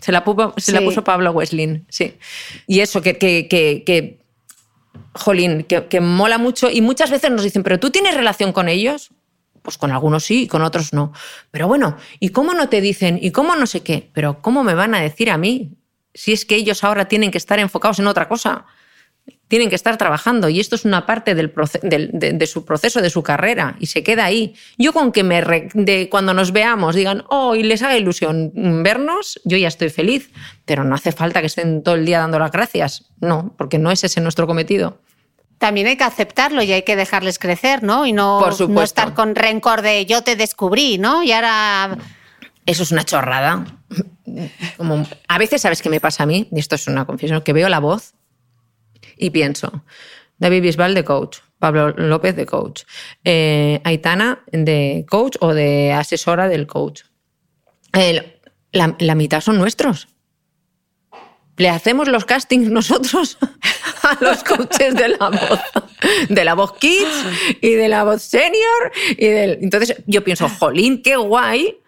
Se la puso, se la puso Pablo Weslin, sí. Y eso, que, que, que, que jolín, que, que mola mucho. Y muchas veces nos dicen, ¿pero tú tienes relación con ellos? Pues con algunos sí y con otros no. Pero bueno, ¿y cómo no te dicen? ¿Y cómo no sé qué? Pero ¿cómo me van a decir a mí? Si es que ellos ahora tienen que estar enfocados en otra cosa. Tienen que estar trabajando y esto es una parte del de, su proceso, de su carrera y se queda ahí. Yo con que me de cuando nos veamos digan, oh, y les haga ilusión vernos, yo ya estoy feliz. Pero no hace falta que estén todo el día dando las gracias. No, porque no es ese nuestro cometido. También hay que aceptarlo y hay que dejarles crecer, ¿no? Y no, Por no estar con rencor de yo te descubrí, ¿no? Y ahora Eso es una chorrada. Como, a veces, ¿sabes qué me pasa a mí? Y esto es una confesión, que veo la voz y pienso, David Bisbal de coach, Pablo López de coach, eh, Aitana de coach o de asesora del coach. La, la mitad son nuestros. Le hacemos los castings nosotros a los coaches de la voz, de la voz kids y de la voz senior. Y del... Entonces yo pienso, jolín, qué guay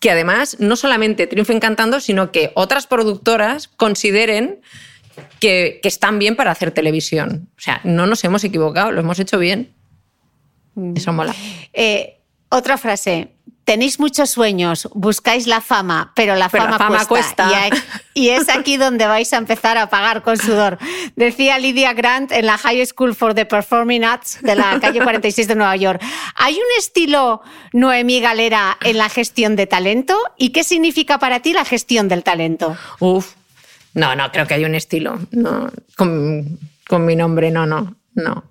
que además no solamente triunfen cantando, sino que otras productoras consideren que, que están bien para hacer televisión. O sea, no nos hemos equivocado, lo hemos hecho bien. Eso mola. Eh, otra frase. Tenéis muchos sueños, buscáis la fama, pero la Pero fama, la fama cuesta. Y, hay- y es aquí donde vais a empezar a pagar con sudor. Decía Lydia Grant en la High School for the Performing Arts de la calle 46 de Nueva York. ¿Hay un estilo Noemí Galera en la gestión de talento? ¿Y qué significa para ti la gestión del talento? Uf. No, no, creo que hay un estilo. No, con, con mi nombre, no, no, no.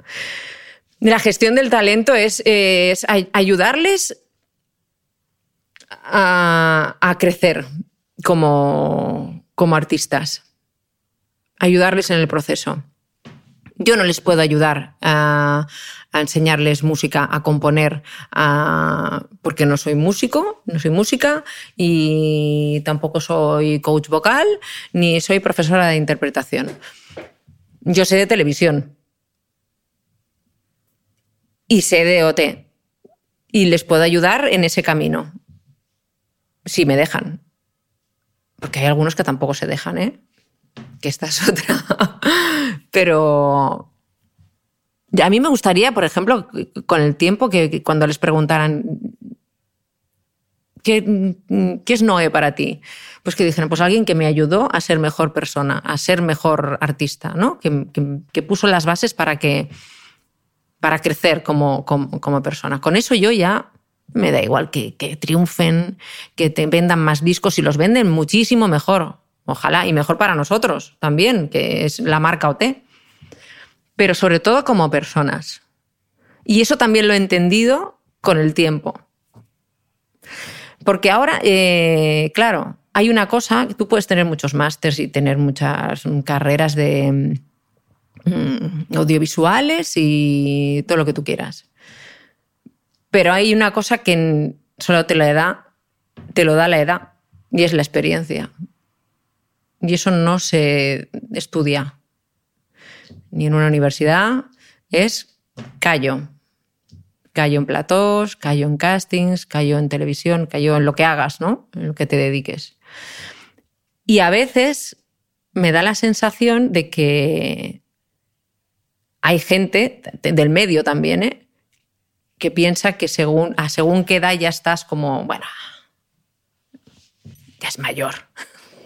La gestión del talento es, es ay- ayudarles a, crecer como, como artistas. Ayudarles en el proceso. Yo no les puedo ayudar a, enseñarles música, a componer, porque no soy músico, no soy música y tampoco soy coach vocal ni soy profesora de interpretación. Yo sé de televisión y sé de OT y les puedo ayudar en ese camino, si me dejan. Porque hay algunos que tampoco se dejan, ¿eh? que esta es otra. Pero a mí me gustaría, por ejemplo, con el tiempo, que, cuando les preguntaran, ¿qué, qué es Noé para ti? Pues que dijeran, pues alguien que me ayudó a ser mejor persona, a ser mejor artista, ¿no? Que, que- que puso las bases para que para crecer como, como, como persona. Con eso yo ya me da igual que, triunfen, que te vendan más discos y los venden muchísimo mejor. Ojalá, y mejor para nosotros también, que es la marca OT. Pero sobre todo como personas. Y eso también lo he entendido con el tiempo. Porque ahora, eh, claro, hay una cosa, tú puedes tener muchos másters y tener muchas carreras de mm, audiovisuales y todo lo que tú quieras. Pero hay una cosa que solo te la da, te lo da la edad, y es la experiencia. Y eso no se estudia ni en una universidad, es callo. Callo en platós, callo en castings, callo en televisión, callo en lo que hagas, ¿no? En lo que te dediques. Y a veces me da la sensación de que hay gente de- del medio también, ¿eh? Que piensa que según, a según qué edad ya estás como, bueno, ya es mayor.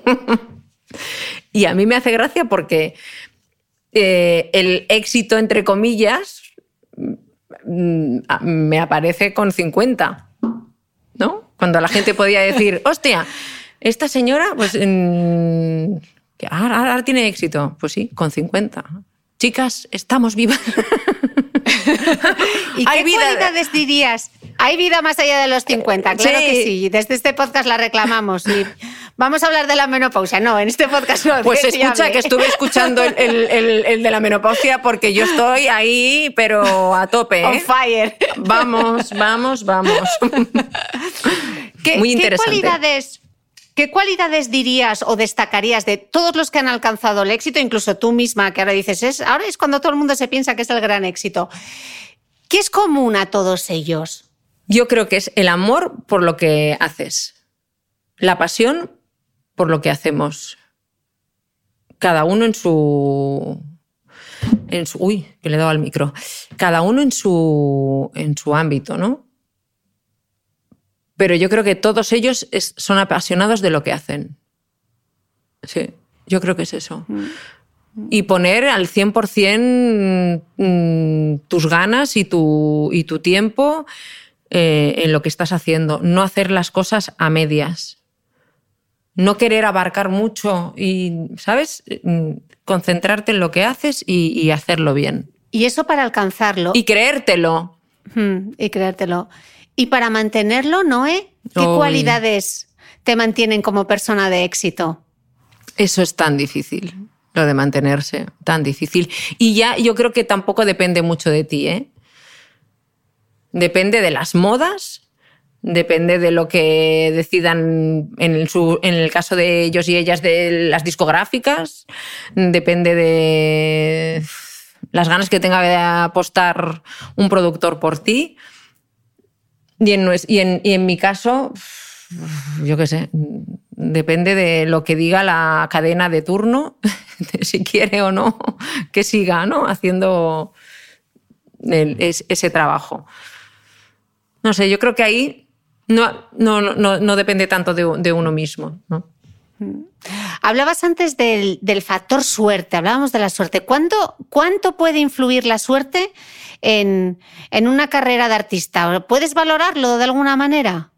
y a mí me hace gracia porque eh, el éxito, entre comillas, mm, a- me aparece con 50, ¿no? Cuando la gente podía decir, hostia, esta señora, pues, mm, que ahora, ahora tiene éxito. Pues sí, con 50. Chicas, estamos vivas. ¿Y Hay qué vida- cualidades dirías? Hay vida más allá de los 50, claro Sí. que sí. Desde este podcast la reclamamos. y vamos a hablar de la menopausia. No, en este podcast no. Pues escucha que estuve escuchando el, el- el- el de la menopausia porque yo estoy ahí, pero a tope. On ¿eh? fire. Vamos, vamos, vamos. ¿Qué, Muy qué interesante. cualidades, ¿Qué cualidades dirías o destacarías de todos los que han alcanzado el éxito, incluso tú misma, que ahora dices, es, ahora es cuando todo el mundo se piensa que es el gran éxito? ¿Qué es común a todos ellos? Yo creo que es el amor por lo que haces, la pasión por lo que hacemos. Cada uno en su. En su uy, que le he dado al micro. Cada uno en su, en su ámbito, ¿no? Pero yo creo que todos ellos es- son apasionados de lo que hacen. Sí, yo creo que es eso. Y poner al 100% mm, tus ganas y tu, y tu tiempo eh, en lo que estás haciendo. No hacer las cosas a medias. No querer abarcar mucho y, ¿sabes? Mm, Concentrarte en lo que haces y, y hacerlo bien. Y eso para alcanzarlo Y creértelo. Hmm, y creértelo. Y para mantenerlo, Noé, ¿qué cualidades te mantienen como persona de éxito? Eso es tan difícil, lo de mantenerse, tan difícil. Y ya yo creo que tampoco depende mucho de ti, ¿eh? Depende de las modas, depende de lo que decidan en el, su- en el caso de ellos y ellas de las discográficas, depende de las ganas que tenga de apostar un productor por ti. Y en, y en- mi caso, yo qué sé, depende de lo que diga la cadena de turno, de si quiere o no que siga ¿no? haciendo ese trabajo. No sé, yo creo que ahí No, no, no, no depende tanto de, uno mismo. Hablabas antes del, del, factor suerte, hablábamos de la suerte. ¿Cuánto, cuánto puede influir la suerte en, en, una carrera de artista? ¿Puedes valorarlo de alguna manera?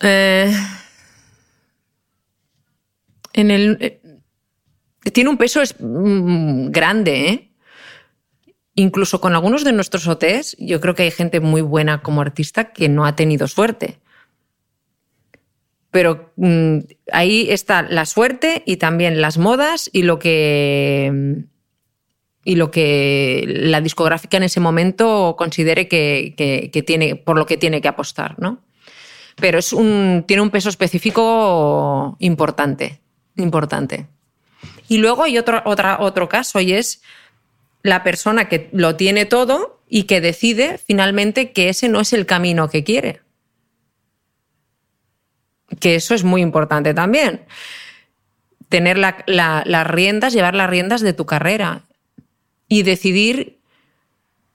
Eh, en el, eh, tiene un peso es, mm, grande, ¿eh? Incluso con algunos de nuestros OTs, yo creo que hay gente muy buena como artista que no ha tenido suerte. Pero mmm, ahí está la suerte y también las modas y lo que y lo que la discográfica en ese momento considere que, que, tiene, por lo que tiene que apostar, ¿no? Pero es un, tiene un peso específico importante, importante. Y luego hay otro, otra, otro caso y es la persona que lo tiene todo y que decide finalmente que ese no es el camino que quiere. Que eso es muy importante también. Tener la, la, las riendas, llevar las riendas de tu carrera y decidir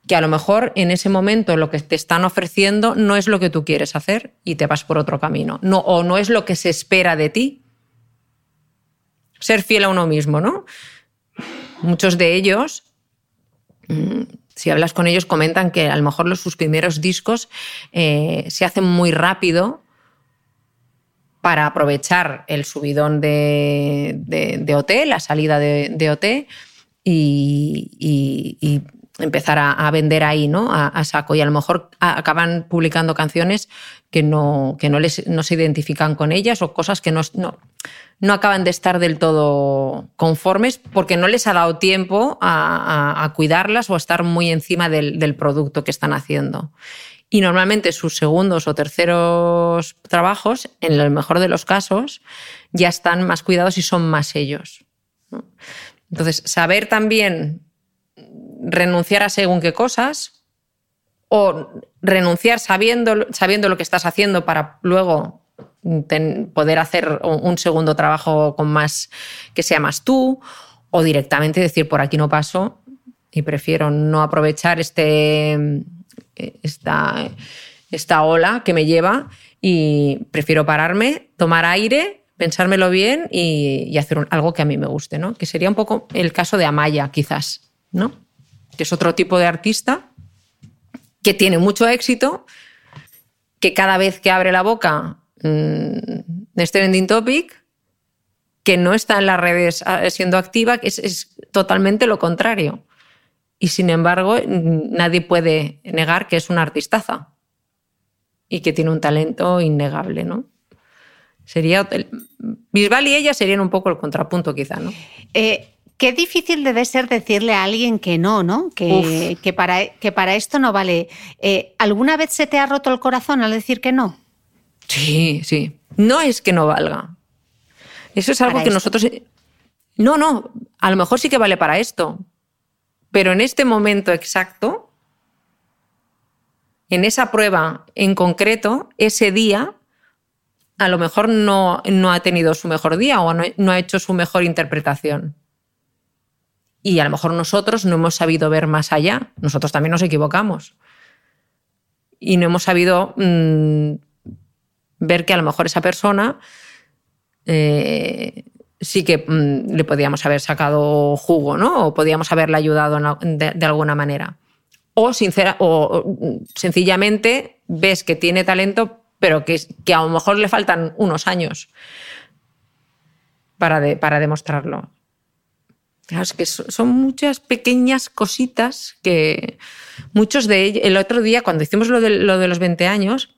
que a lo mejor en ese momento lo que te están ofreciendo no es lo que tú quieres hacer y te vas por otro camino. No, o no es lo que se espera de ti. Ser fiel a uno mismo, ¿no? Muchos de ellos Mm, si hablas con ellos, comentan que a lo mejor los, sus primeros discos eh, se hacen muy rápido para aprovechar el subidón de, de, OT, la salida de, de OT, y, y, empezar a, vender ahí, ¿no? A, saco. Y a lo mejor acaban publicando canciones que no, que no, les, no se identifican con ellas o cosas que no, no, no acaban de estar del todo conformes porque no les ha dado tiempo a cuidarlas o a estar muy encima del, del, producto que están haciendo. Y normalmente sus segundos o terceros trabajos, en el mejor de los casos, ya están más cuidados y son más ellos. Entonces, saber también renunciar a según qué cosas o renunciar sabiendo, sabiendo lo que estás haciendo para luego poder hacer un segundo trabajo con más que sea más tú o directamente decir por aquí no paso y prefiero no aprovechar este esta, esta ola que me lleva y prefiero pararme, tomar aire, pensármelo bien y, hacer algo que a mí me guste, ¿no? Que sería un poco el caso de Amaya, quizás, ¿no? Que es otro tipo de artista que tiene mucho éxito, que cada vez que abre la boca de este trending topic que no está en las redes ah, siendo activa, que es, es, totalmente lo contrario. Y sin embargo, nadie puede negar que es una artistaza y que tiene un talento innegable, ¿no? Sería Bisbal y ella serían un poco el contrapunto, quizá, ¿no? Eh, qué difícil debe ser decirle a alguien que no, ¿no? Que, que para, que para esto no vale. Eh, ¿Alguna vez se te ha roto el corazón al decir que no? Sí, sí. No es que no valga. Eso es algo que esto? nosotros... No, no, a lo mejor sí que vale para esto. Pero en este momento exacto, en esa prueba en concreto, ese día, a lo mejor no, no ha tenido su mejor día o no, ha hecho su mejor interpretación. Y a lo mejor nosotros no hemos sabido ver más allá. Nosotros también nos equivocamos. Y no hemos sabido mmm, ver que a lo mejor esa persona eh, sí que mmm, le podíamos haber sacado jugo, ¿no? O podíamos haberle ayudado de, alguna manera. O, sincera, o, o, sencillamente ves que tiene talento, pero que, que, a lo mejor le faltan unos años para, para demostrarlo. Es que son muchas pequeñas cositas que muchos de ellos. El otro día, cuando hicimos lo de, lo de los 20 años,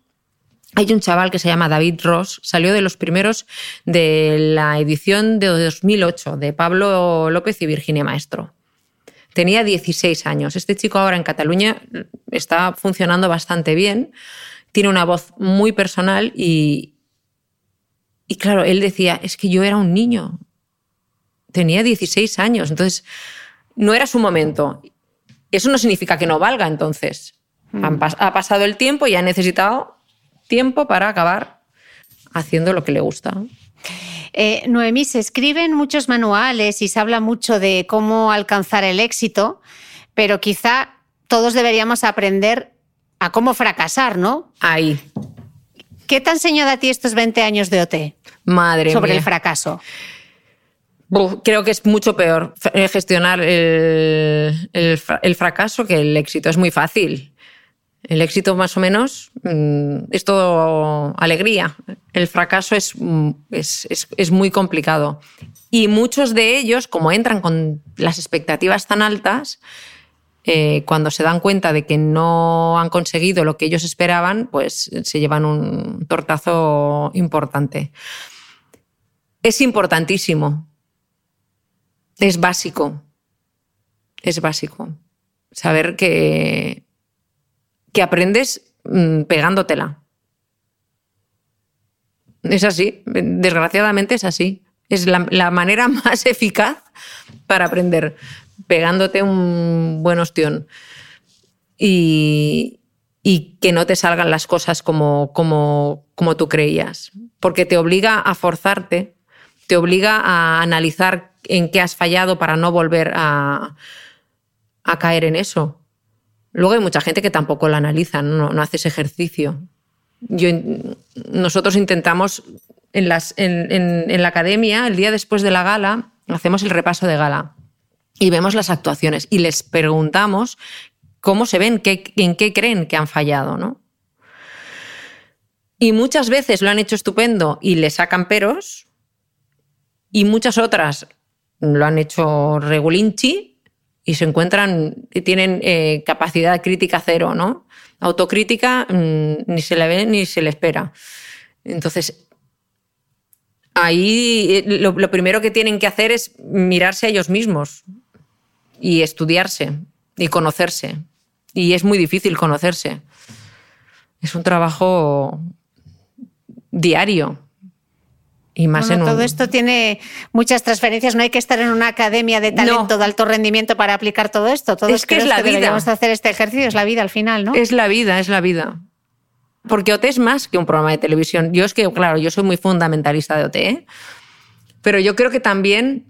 hay un chaval que se llama David Ross, salió de los primeros de la edición de 2008 de Pablo López y Virginia Maestro. Tenía 16 años. Este chico ahora en Cataluña está funcionando bastante bien, tiene una voz muy personal y, y claro, él decía, es que yo era un niño, tenía 16 años, entonces no era su momento. Eso no significa que no valga entonces. Mm. Ha pasado el tiempo y ha necesitado tiempo para acabar haciendo lo que le gusta. Eh, Noemí, se escriben muchos manuales y se habla mucho de cómo alcanzar el éxito, pero quizá todos deberíamos aprender a cómo fracasar, ¿no? Ahí. ¿Qué te ha enseñado a ti estos 20 años de OT Madre sobre mía. el fracaso? Creo que es mucho peor eh, gestionar el, el fracaso que el éxito. Es muy fácil. El éxito, más o menos, mm, es todo alegría. El fracaso es, mm, es, es- es muy complicado. Y muchos de ellos, como entran con las expectativas tan altas, eh, cuando se dan cuenta de que no han conseguido lo que ellos esperaban, pues se llevan un tortazo importante. Es importantísimo. Es básico. Es básico. Saber que, que aprendes mm, pegándotela. Es así. Desgraciadamente es así. Es la, la manera más eficaz para aprender, pegándote un buen ostión. Y, y que no te salgan las cosas como, como, como tú creías. Porque te obliga a forzarte, te obliga a analizar en qué has fallado para no volver a, caer en eso. Luego hay mucha gente que tampoco lo analiza, no, no hace ese ejercicio. Nosotros intentamos en, las, en- en la academia, el día después de la gala, hacemos el repaso de gala y vemos las actuaciones y les preguntamos cómo se ven, qué, en qué creen que han fallado, ¿no? Y muchas veces lo han hecho estupendo y le sacan peros, y muchas otras lo han hecho regulinchi y se encuentran, tienen eh, capacidad crítica cero, ¿no? Autocrítica mm, ni se le ve ni se le espera. Entonces, ahí eh, lo, lo primero que tienen que hacer es mirarse a ellos mismos y estudiarse y conocerse. Y es muy difícil conocerse. Es un trabajo diario. Y más Bueno, en un... todo esto tiene muchas transferencias. No hay que estar en una academia de talento No. de alto rendimiento para aplicar todo esto. Todos Es que es la vida. deberíamos hacer este ejercicio. Es la vida al final, ¿no? Es la vida, es la vida. Porque OT es más que un programa de televisión. Yo es que, claro, yo soy muy fundamentalista de OT, ¿eh? pero yo creo que también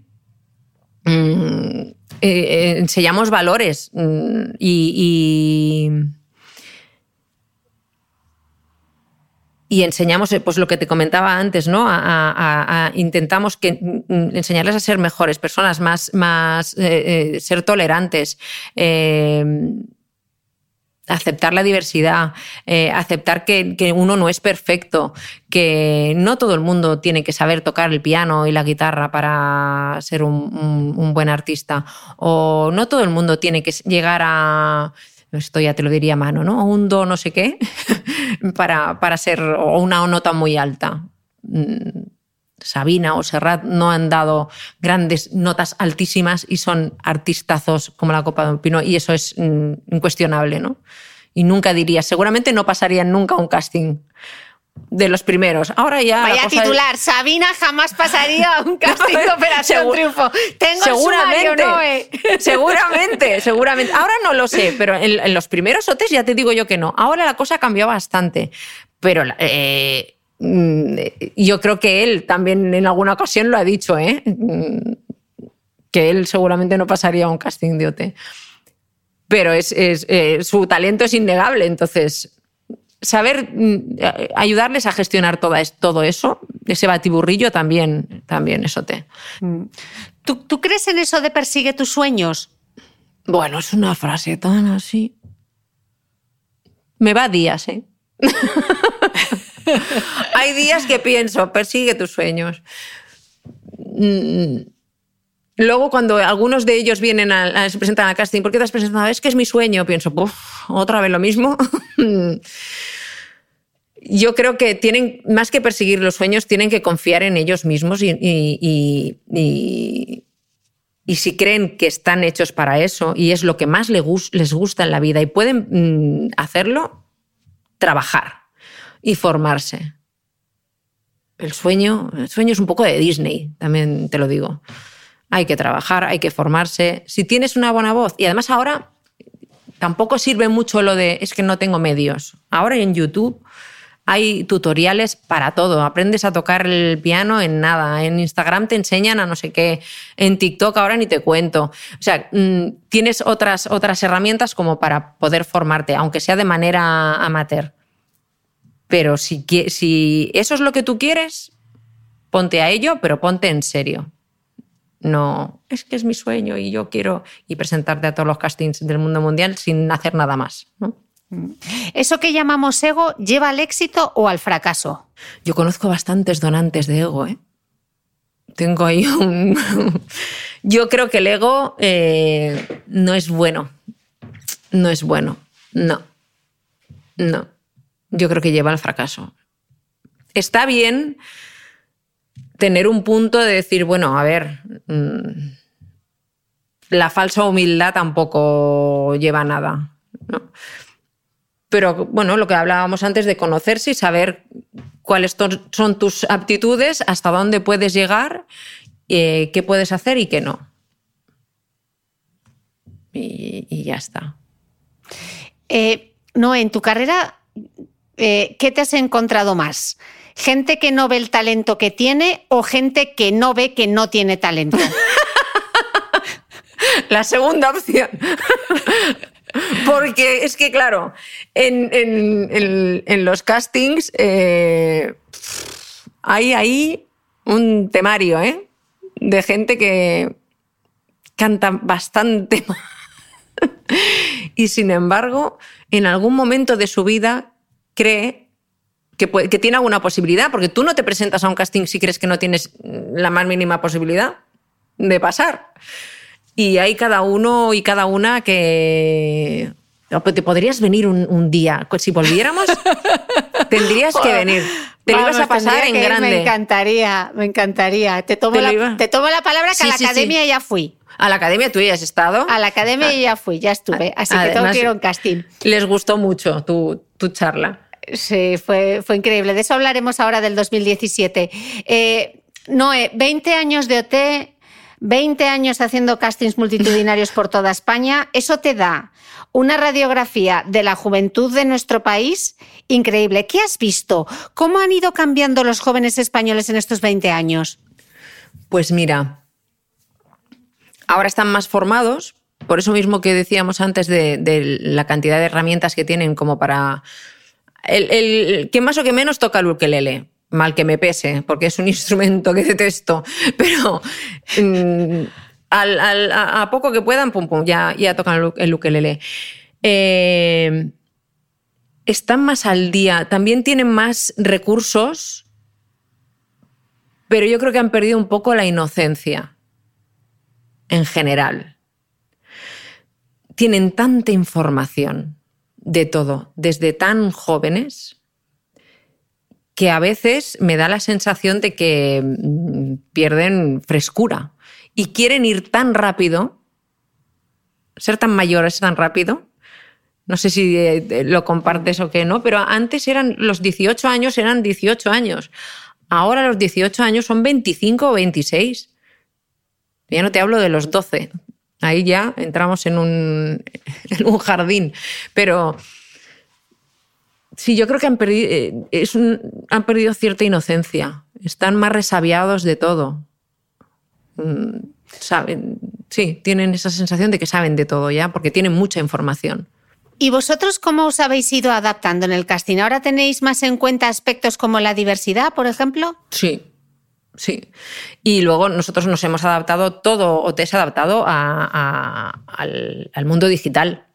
mm, eh, enseñamos valores mm, y, y, enseñamos eh, pues, lo que te comentaba antes, ¿no? A- intentamos mm, enseñarles a ser mejores personas, más, más eh, ser tolerantes. Aceptar la diversidad, eh, aceptar que, uno no es perfecto, que no todo el mundo tiene que saber tocar el piano y la guitarra para ser un, buen artista, o no todo el mundo tiene que llegar a, esto ya te lo diría mano, ¿no? Un do no sé qué, para, para ser, o una nota muy alta. Sabina o Serrat no han dado grandes notas altísimas y son artistazos como la Copa de un Pino y eso es mm, incuestionable, ¿no? Y nunca diría, seguramente no pasarían nunca un casting de los primeros. Ahora ya... Vaya titular, Sabina jamás pasaría un casting de Operación Segu- Triunfo. Tengo el sumario, seguramente, Noé. seguramente, seguramente. Ahora no lo sé, pero en, en los primeros hotes ya te digo yo que no. Ahora la cosa cambió bastante, pero eh, yo creo que él también en alguna ocasión lo ha dicho, ¿eh? Mm, que él seguramente no pasaría un casting de OT. Pero es, es, eh, su talento es innegable, entonces saber mm, ayudarles a gestionar toda todo eso, ese batiburrillo también, también es OT. ¿Tú, tú crees en eso de persigue tus sueños? Bueno, es una frase tan así. Me va días, ¿eh? Hay días que pienso, persigue tus sueños. Mm, Luego, cuando algunos de ellos vienen a, a- se presentan al casting, ¿por qué te has presentado? Es que es mi sueño. Pienso, "Uf, otra vez lo mismo. Yo creo que tienen, más que perseguir los sueños, tienen que confiar en ellos mismos y, y- y- si creen que están hechos para eso y es lo que más les gusta en la vida y pueden mm, hacerlo, trabajar y formarse. El sueño, el sueño es un poco de Disney, también te lo digo. Hay que trabajar, hay que formarse. Si tienes una buena voz, y además ahora tampoco sirve mucho lo de es que no tengo medios. Ahora en YouTube hay tutoriales para todo. Aprendes a tocar el piano en nada. En Instagram te enseñan a no sé qué. En TikTok ahora ni te cuento. O sea, mm, tienes otras, otras herramientas como para poder formarte, aunque sea de manera amateur. Pero si, si eso es lo que tú quieres, ponte a ello, pero ponte en serio. No, es que es mi sueño y yo quiero y presentarte a todos los castings del mundo mundial sin hacer nada más. ¿Eso que llamamos ego lleva al éxito o al fracaso? Yo conozco bastantes donantes de ego, ¿eh? Tengo ahí un... Yo creo que el ego eh, no es bueno. No es bueno. No. No. Yo creo que lleva al fracaso. Está bien tener un punto de decir, bueno, a ver, mm, la falsa humildad tampoco lleva nada. Pero bueno, lo que hablábamos antes de conocerse y saber cuáles son tus aptitudes, hasta dónde puedes llegar, eh, qué puedes hacer y qué no. Y, ya está. Eh, no, en tu carrera, eh, ¿qué te has encontrado más? ¿Gente que no ve el talento que tiene o gente que no ve que no tiene talento? La segunda opción. Porque es que, claro, en, los castings eh, hay ahí un temario ¿eh? de gente que canta bastante y sin embargo, en algún momento de su vida cree que, tiene alguna posibilidad, porque tú no te presentas a un casting si crees que no tienes la más mínima posibilidad de pasar. Y hay cada uno y cada una que... Pues te podrías venir un, día. Si volviéramos, tendrías que venir. Te lo ibas a pasar en grande. Me encantaría, me encantaría. Te tomo, la, te tomo la palabra que a la academia ya fui. A la academia tú ya has estado. A la academia ya fui, ya estuve. Así que tengo que ir a un casting. Les gustó mucho tu, tu charla. Sí, fue, fue increíble. De eso hablaremos ahora del 2017. Eh, Noé, 20 años de OT, 20 años haciendo castings multitudinarios por toda España, eso te da una radiografía de la juventud de nuestro país increíble. ¿Qué has visto? ¿Cómo han ido cambiando los jóvenes españoles en estos 20 años? Pues mira, ahora están más formados, por eso mismo que decíamos antes de la cantidad de herramientas que tienen como para el, que más o que menos toca el ukelele. Mal que me pese, porque es un instrumento que detesto. Pero mm, a, poco que puedan, pum, pum, ya, ya tocan el, ukelele. Eh, están más al día, también tienen más recursos, pero yo creo que han perdido un poco la inocencia en general. Tienen tanta información de todo, desde tan jóvenes, que a veces me da la sensación de que mm, pierden frescura y quieren ir tan rápido, ser tan mayores tan rápido. No sé si eh, lo compartes o qué, ¿no? Pero antes eran los 18 años, eran 18 años. Ahora los 18 años son 25 o 26. Ya no te hablo de los 12, Ahí ya entramos en un, jardín. Pero sí, yo creo que han perdido, eh, han perdido cierta inocencia. Están más resabiados de todo. Mm, saben, sí, tienen esa sensación de que saben de todo ya, porque tienen mucha información. ¿Y vosotros cómo os habéis ido adaptando en el casting? ¿Ahora tenéis más en cuenta aspectos como la diversidad, por ejemplo? Sí, Sí. Y luego nosotros nos hemos adaptado todo, o te has adaptado al, al, mundo digital.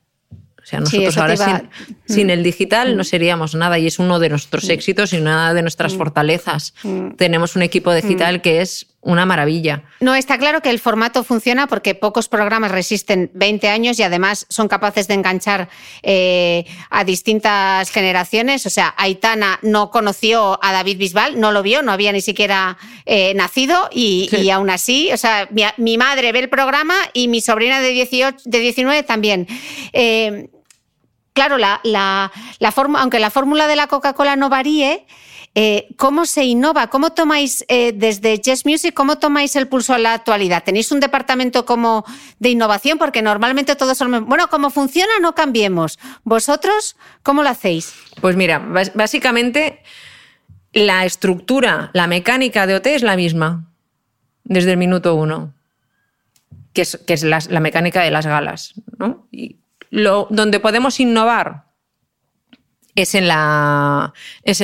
O sea, nosotros ahora sin, el digital no mm. seríamos nada y es uno de nuestros mm. éxitos y una de nuestras mm. fortalezas. Tenemos un equipo digital que es una maravilla. No, está claro que el formato funciona porque pocos programas resisten 20 años y además son capaces de enganchar eh, a distintas generaciones. O sea, Aitana no conoció a David Bisbal, no lo vio, no había ni siquiera eh, nacido y, aún así, o sea, mi, madre ve el programa y mi sobrina de, 18, de 19 también. Eh, claro, la, la, aunque la fórmula de la Coca-Cola no varíe, Eh, ¿Cómo se innova? ¿Cómo tomáis eh, desde Jazz Music, cómo tomáis el pulso a la actualidad? ¿Tenéis un departamento como de innovación? Porque normalmente todos son, bueno, ¿cómo funciona? No cambiemos. ¿Vosotros cómo lo hacéis? Pues mira, básicamente la estructura, la mecánica de OT es la misma desde el minuto uno, que es, la, mecánica de las galas. ¿no? Y lo, donde podemos innovar es en la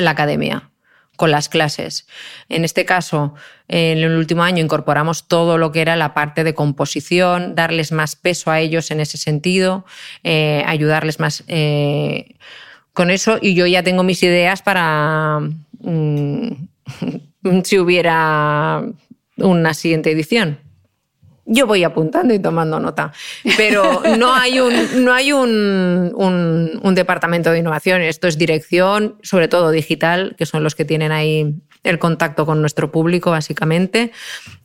academia, con las clases. En este caso, en el último año incorporamos todo lo que era la parte de composición, darles más peso a ellos en ese sentido, eh, ayudarles más eh, con eso y yo ya tengo mis ideas para mm, si hubiera una siguiente edición. Yo voy apuntando y tomando nota, pero no hay un, no hay un, un, departamento de innovación, esto es dirección, sobre todo digital, que son los que tienen ahí el contacto con nuestro público, básicamente,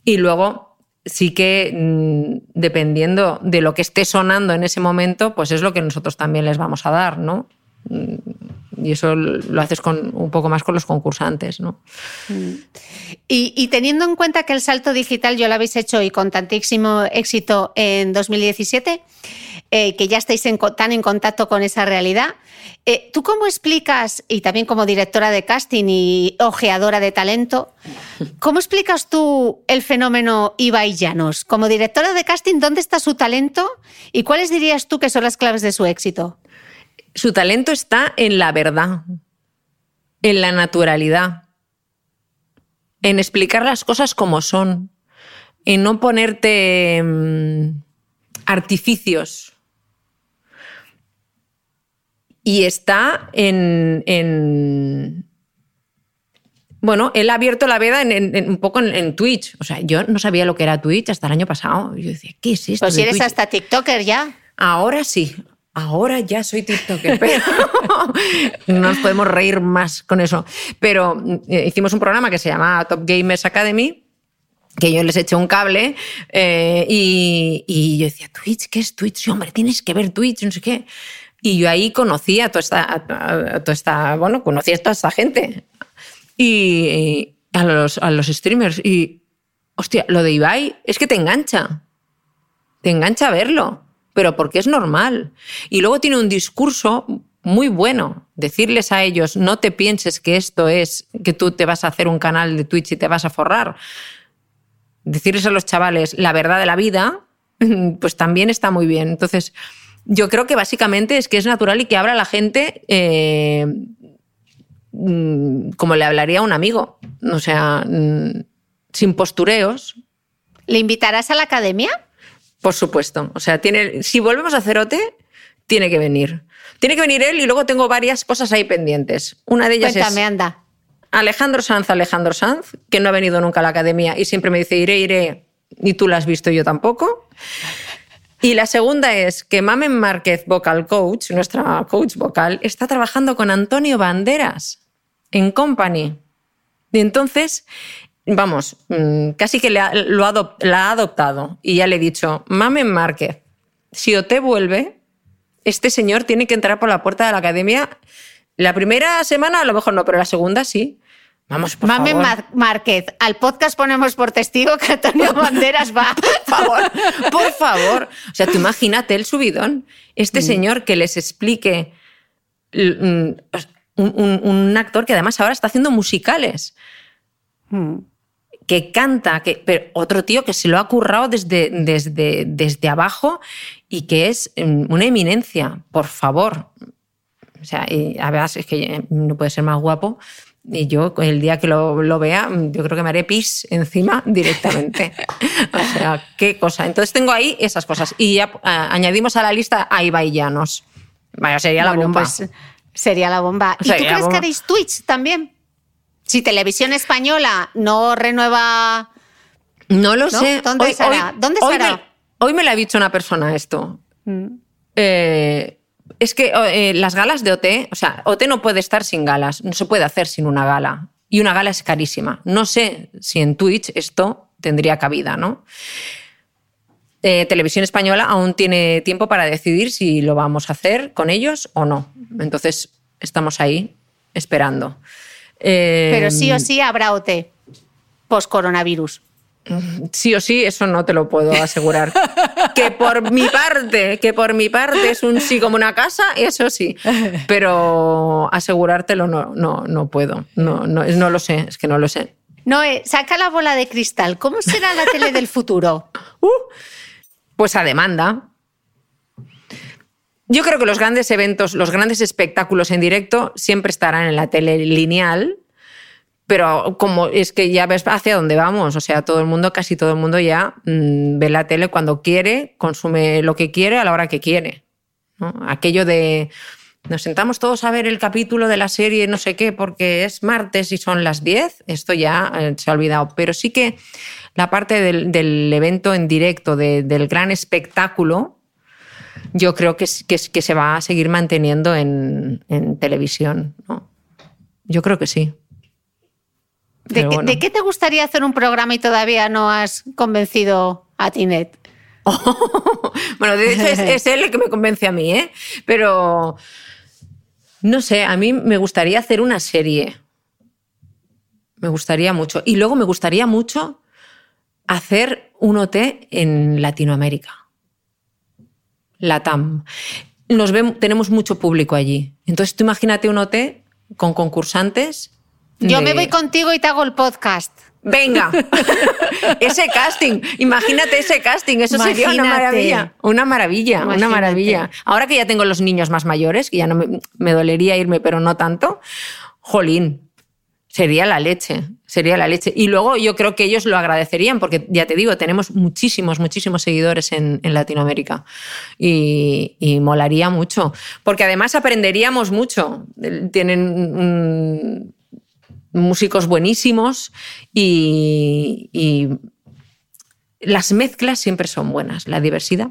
y luego sí que mm, dependiendo de lo que esté sonando en ese momento, pues es lo que nosotros también les vamos a dar, ¿no? Y eso lo haces con, un poco más con los concursantes. ¿no? Mm. Y, teniendo en cuenta que el salto digital yo lo habéis hecho y con tantísimo éxito en 2017, eh, que ya estáis tan en contacto con esa realidad, eh, ¿tú cómo explicas, y también como directora de casting y ojeadora de talento, cómo explicas tú el fenómeno Ibai Llanos? Como directora de casting, ¿dónde está su talento y cuáles dirías tú que son las claves de su éxito? Su talento está en la verdad, en la naturalidad, en explicar las cosas como son, en no ponerte mm, artificios. Y está en, bueno, él ha abierto la veda en, un poco en, Twitch. O sea, yo no sabía lo que era Twitch hasta el año pasado. Yo decía, ¿qué es esto? Pues si eres hasta TikToker ya. Ahora sí. Ahora ya soy TikToker, pero no nos podemos reír más con eso. Pero eh, hicimos un programa que se llama Top Gamers Academy, que yo les eché un cable eh, y, yo decía, Twitch, ¿qué es Twitch? Sí, hombre, tienes que ver Twitch, no sé qué. Y yo ahí conocí a toda esta, toda esta bueno, conocí a toda esta gente y, a, los, a los streamers. Y, hostia, lo de Ibai es que te engancha. Te engancha verlo pero porque es normal. Y luego tiene un discurso muy bueno. Decirles a ellos, no te pienses que esto es que tú te vas a hacer un canal de Twitch y te vas a forrar. Decirles a los chavales la verdad de la vida, pues también está muy bien. Entonces, yo creo que básicamente es que es natural y que habla la gente eh, como le hablaría a un amigo. O sea, mm, sin postureos. ¿Le invitarás a la academia? Por supuesto. O sea, tiene, si volvemos a hacer OT, tiene que venir. Tiene que venir él y luego tengo varias cosas ahí pendientes. Una de ellas Cuéntame, es anda. Alejandro Sanz, Alejandro Sanz, que no ha venido nunca a la academia y siempre me dice iré, iré, y tú la has visto yo tampoco. Y la segunda es que Mamen Márquez, vocal coach, nuestra coach vocal, está trabajando con Antonio Banderas en Company. Y entonces vamos, mm, casi que lo la ha adoptado y ya le he dicho, Mamen Márquez, si te vuelve, este señor tiene que entrar por la puerta de la academia. La primera semana a lo mejor no, pero la segunda sí. Vamos, por Mamen Márquez, al podcast ponemos por testigo que Antonio Banderas va. por favor, por favor. O sea, tú imagínate el subidón. Este mm. señor que les explique mm, un, actor que además ahora está haciendo musicales que canta, que, pero otro tío que se lo ha currado desde, desde, desde abajo y que es mm, una eminencia, por favor. O sea, y a veces es que no puede ser más guapo. Y yo, el día que lo, lo, vea, yo creo que me haré pis encima directamente. o sea, qué cosa. Entonces tengo ahí esas cosas. Y ya añadimos a la lista a Ibai Llanos. Vaya, sería la bomba. Pues, sería la bomba. ¿Y tú crees que haréis Twitch también? Si Televisión Española no renueva. No lo sé. ¿Dónde hoy Me, hoy me lo ha dicho una persona esto. Mm. Eh, es que eh, las galas de OT, o sea, OT no puede estar sin galas, no se puede hacer sin una gala. Y una gala es carísima. No sé si en Twitch esto tendría cabida, ¿no? Eh, Televisión Española aún tiene tiempo para decidir si lo vamos a hacer con ellos o no. Entonces, estamos ahí esperando. Eh, Pero sí o sí habrá OT post-coronavirus. sí o sí, eso no te lo puedo asegurar. que por mi parte, que por mi parte es un sí como una casa, eso sí. Pero asegurártelo no, no, no puedo. No, no, no lo sé, es que no lo sé. Noé, saca la bola de cristal. ¿Cómo será la tele del futuro? Pues a demanda. Yo creo que los grandes eventos, los grandes espectáculos en directo siempre estarán en la tele lineal, pero como es que ya ves hacia dónde vamos, o sea, todo el mundo, casi todo el mundo ya mm, ve la tele cuando quiere, consume lo que quiere a la hora que quiere. Aquello de nos sentamos todos a ver el capítulo de la serie no sé qué porque es martes y son las 10, esto ya eh, se ha olvidado, pero sí que la parte del, evento en directo, de- del gran espectáculo, yo creo que, que, se va a seguir manteniendo en, en televisión. ¿no? Yo creo que sí. ¿De, Pero qué, bueno. de qué te gustaría hacer un programa y todavía no has convencido a Tinet? bueno, de hecho es, es él el que me convence a mí, ¿eh? Pero no sé, a mí me gustaría hacer una serie. Me gustaría mucho. Y luego me gustaría mucho hacer un OT en Latinoamérica. Latam. Nos vemos, tenemos mucho público allí. Entonces tú imagínate un OT con concursantes. Yo me voy contigo y te hago el podcast. Venga, ese casting, imagínate ese casting, eso sería una maravilla, una maravilla, una maravilla. Ahora que ya tengo los niños más mayores, que ya no me, me dolería irme, pero no tanto, jolín, sería la leche, sería la leche. Y luego yo creo que ellos lo agradecerían, porque ya te digo, tenemos muchísimos, muchísimos seguidores en, Latinoamérica y, y molaría mucho, porque además aprenderíamos mucho. Tienen músicos buenísimos y, y las mezclas siempre son buenas, la diversidad.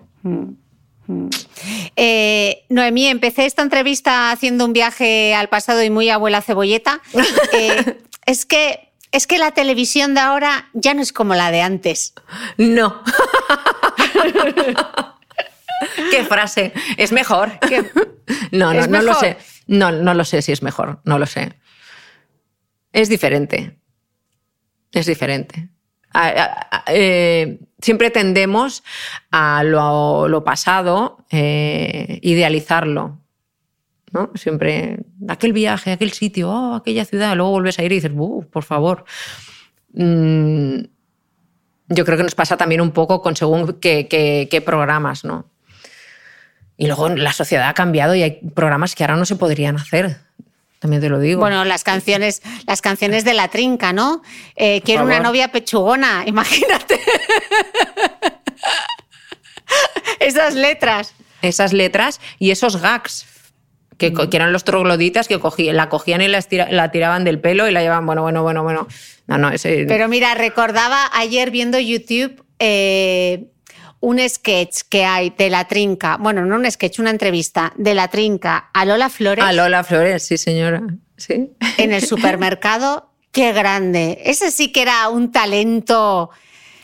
Eh, Noemí, empecé esta entrevista haciendo un viaje al pasado y muy abuela cebolleta. Eh, es, que, es que la televisión de ahora ya no es como la de antes. No. Qué frase. Es mejor. ¿Qué? No, no, ¿Es no lo sé. No, no lo sé si es mejor. No lo sé. Es diferente. Es diferente. A- a- a- eh, siempre tendemos a lo, pasado, eh, idealizarlo. ¿no? Siempre, aquel viaje, aquel sitio, oh, aquella ciudad, luego vuelves a ir y dices, "Uh, por favor. Mm, yo creo que nos pasa también un poco con según qué- qué programas, ¿no? Y luego la sociedad ha cambiado y hay programas que ahora no se podrían hacer. También te lo digo. Bueno, las canciones, las canciones de la trinca, ¿no? Eh, quiero una novia pechugona, imagínate. Esas letras. Esas letras y esos gags. Que, co- que eran los trogloditas que la cogían y la, estira- la tiraban del pelo y la llevaban, bueno, bueno, bueno, bueno. No, no, ese. Pero mira, recordaba ayer viendo YouTube eh, un sketch que hay de la trinca, bueno, no un sketch, una entrevista de la trinca a Lola Flores Ah, Lola Flores, sí, señora. Sí. en el supermercado. Qué grande. Ese sí que era un talento.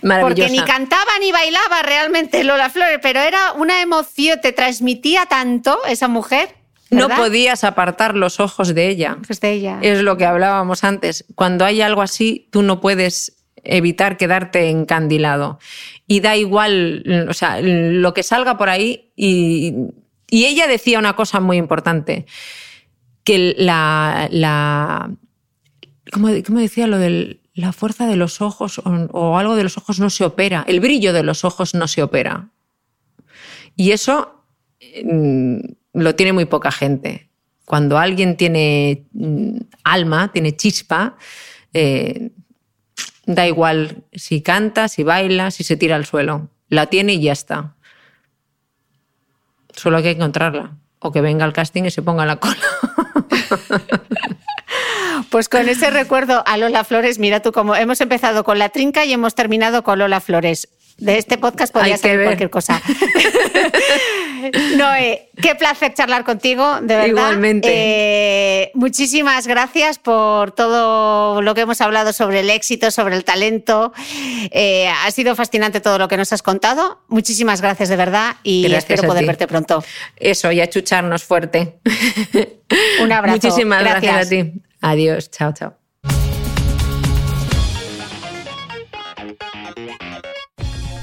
Porque ni cantaba ni bailaba realmente Lola Flores, pero era una emoción, te transmitía tanto esa mujer. No podías apartar los ojos de ella. Pues de ella. Es lo que hablábamos antes. Cuando hay algo así, tú no puedes evitar quedarte encandilado. Y da igual, o sea, lo que salga por ahí. Y, y ella decía una cosa muy importante, que la... la ¿cómo, cómo decía lo de la fuerza de los ojos o, o algo de los ojos no se opera? El brillo de los ojos no se opera. Y eso mm, lo tiene muy poca gente. Cuando alguien tiene mm, alma, tiene chispa, eh, da igual si canta, si baila, si se tira al suelo. La tiene y ya está. Solo hay que encontrarla. O que venga al casting y se ponga la cola. Pues con ese recuerdo a Lola Flores, mira tú cómo hemos empezado con la trinca y hemos terminado con Lola Flores. De este podcast podría ser cualquier cosa. Noé, qué placer charlar contigo, de verdad. Igualmente. Eh, muchísimas gracias por todo lo que hemos hablado sobre el éxito, sobre el talento. Eh, ha sido fascinante todo lo que nos has contado. Muchísimas gracias de verdad y Gracias espero poder ti. verte pronto. Eso, y a chucharnos fuerte. Un abrazo. Muchísimas gracias, Gracias. a ti. Adiós, chao, chao.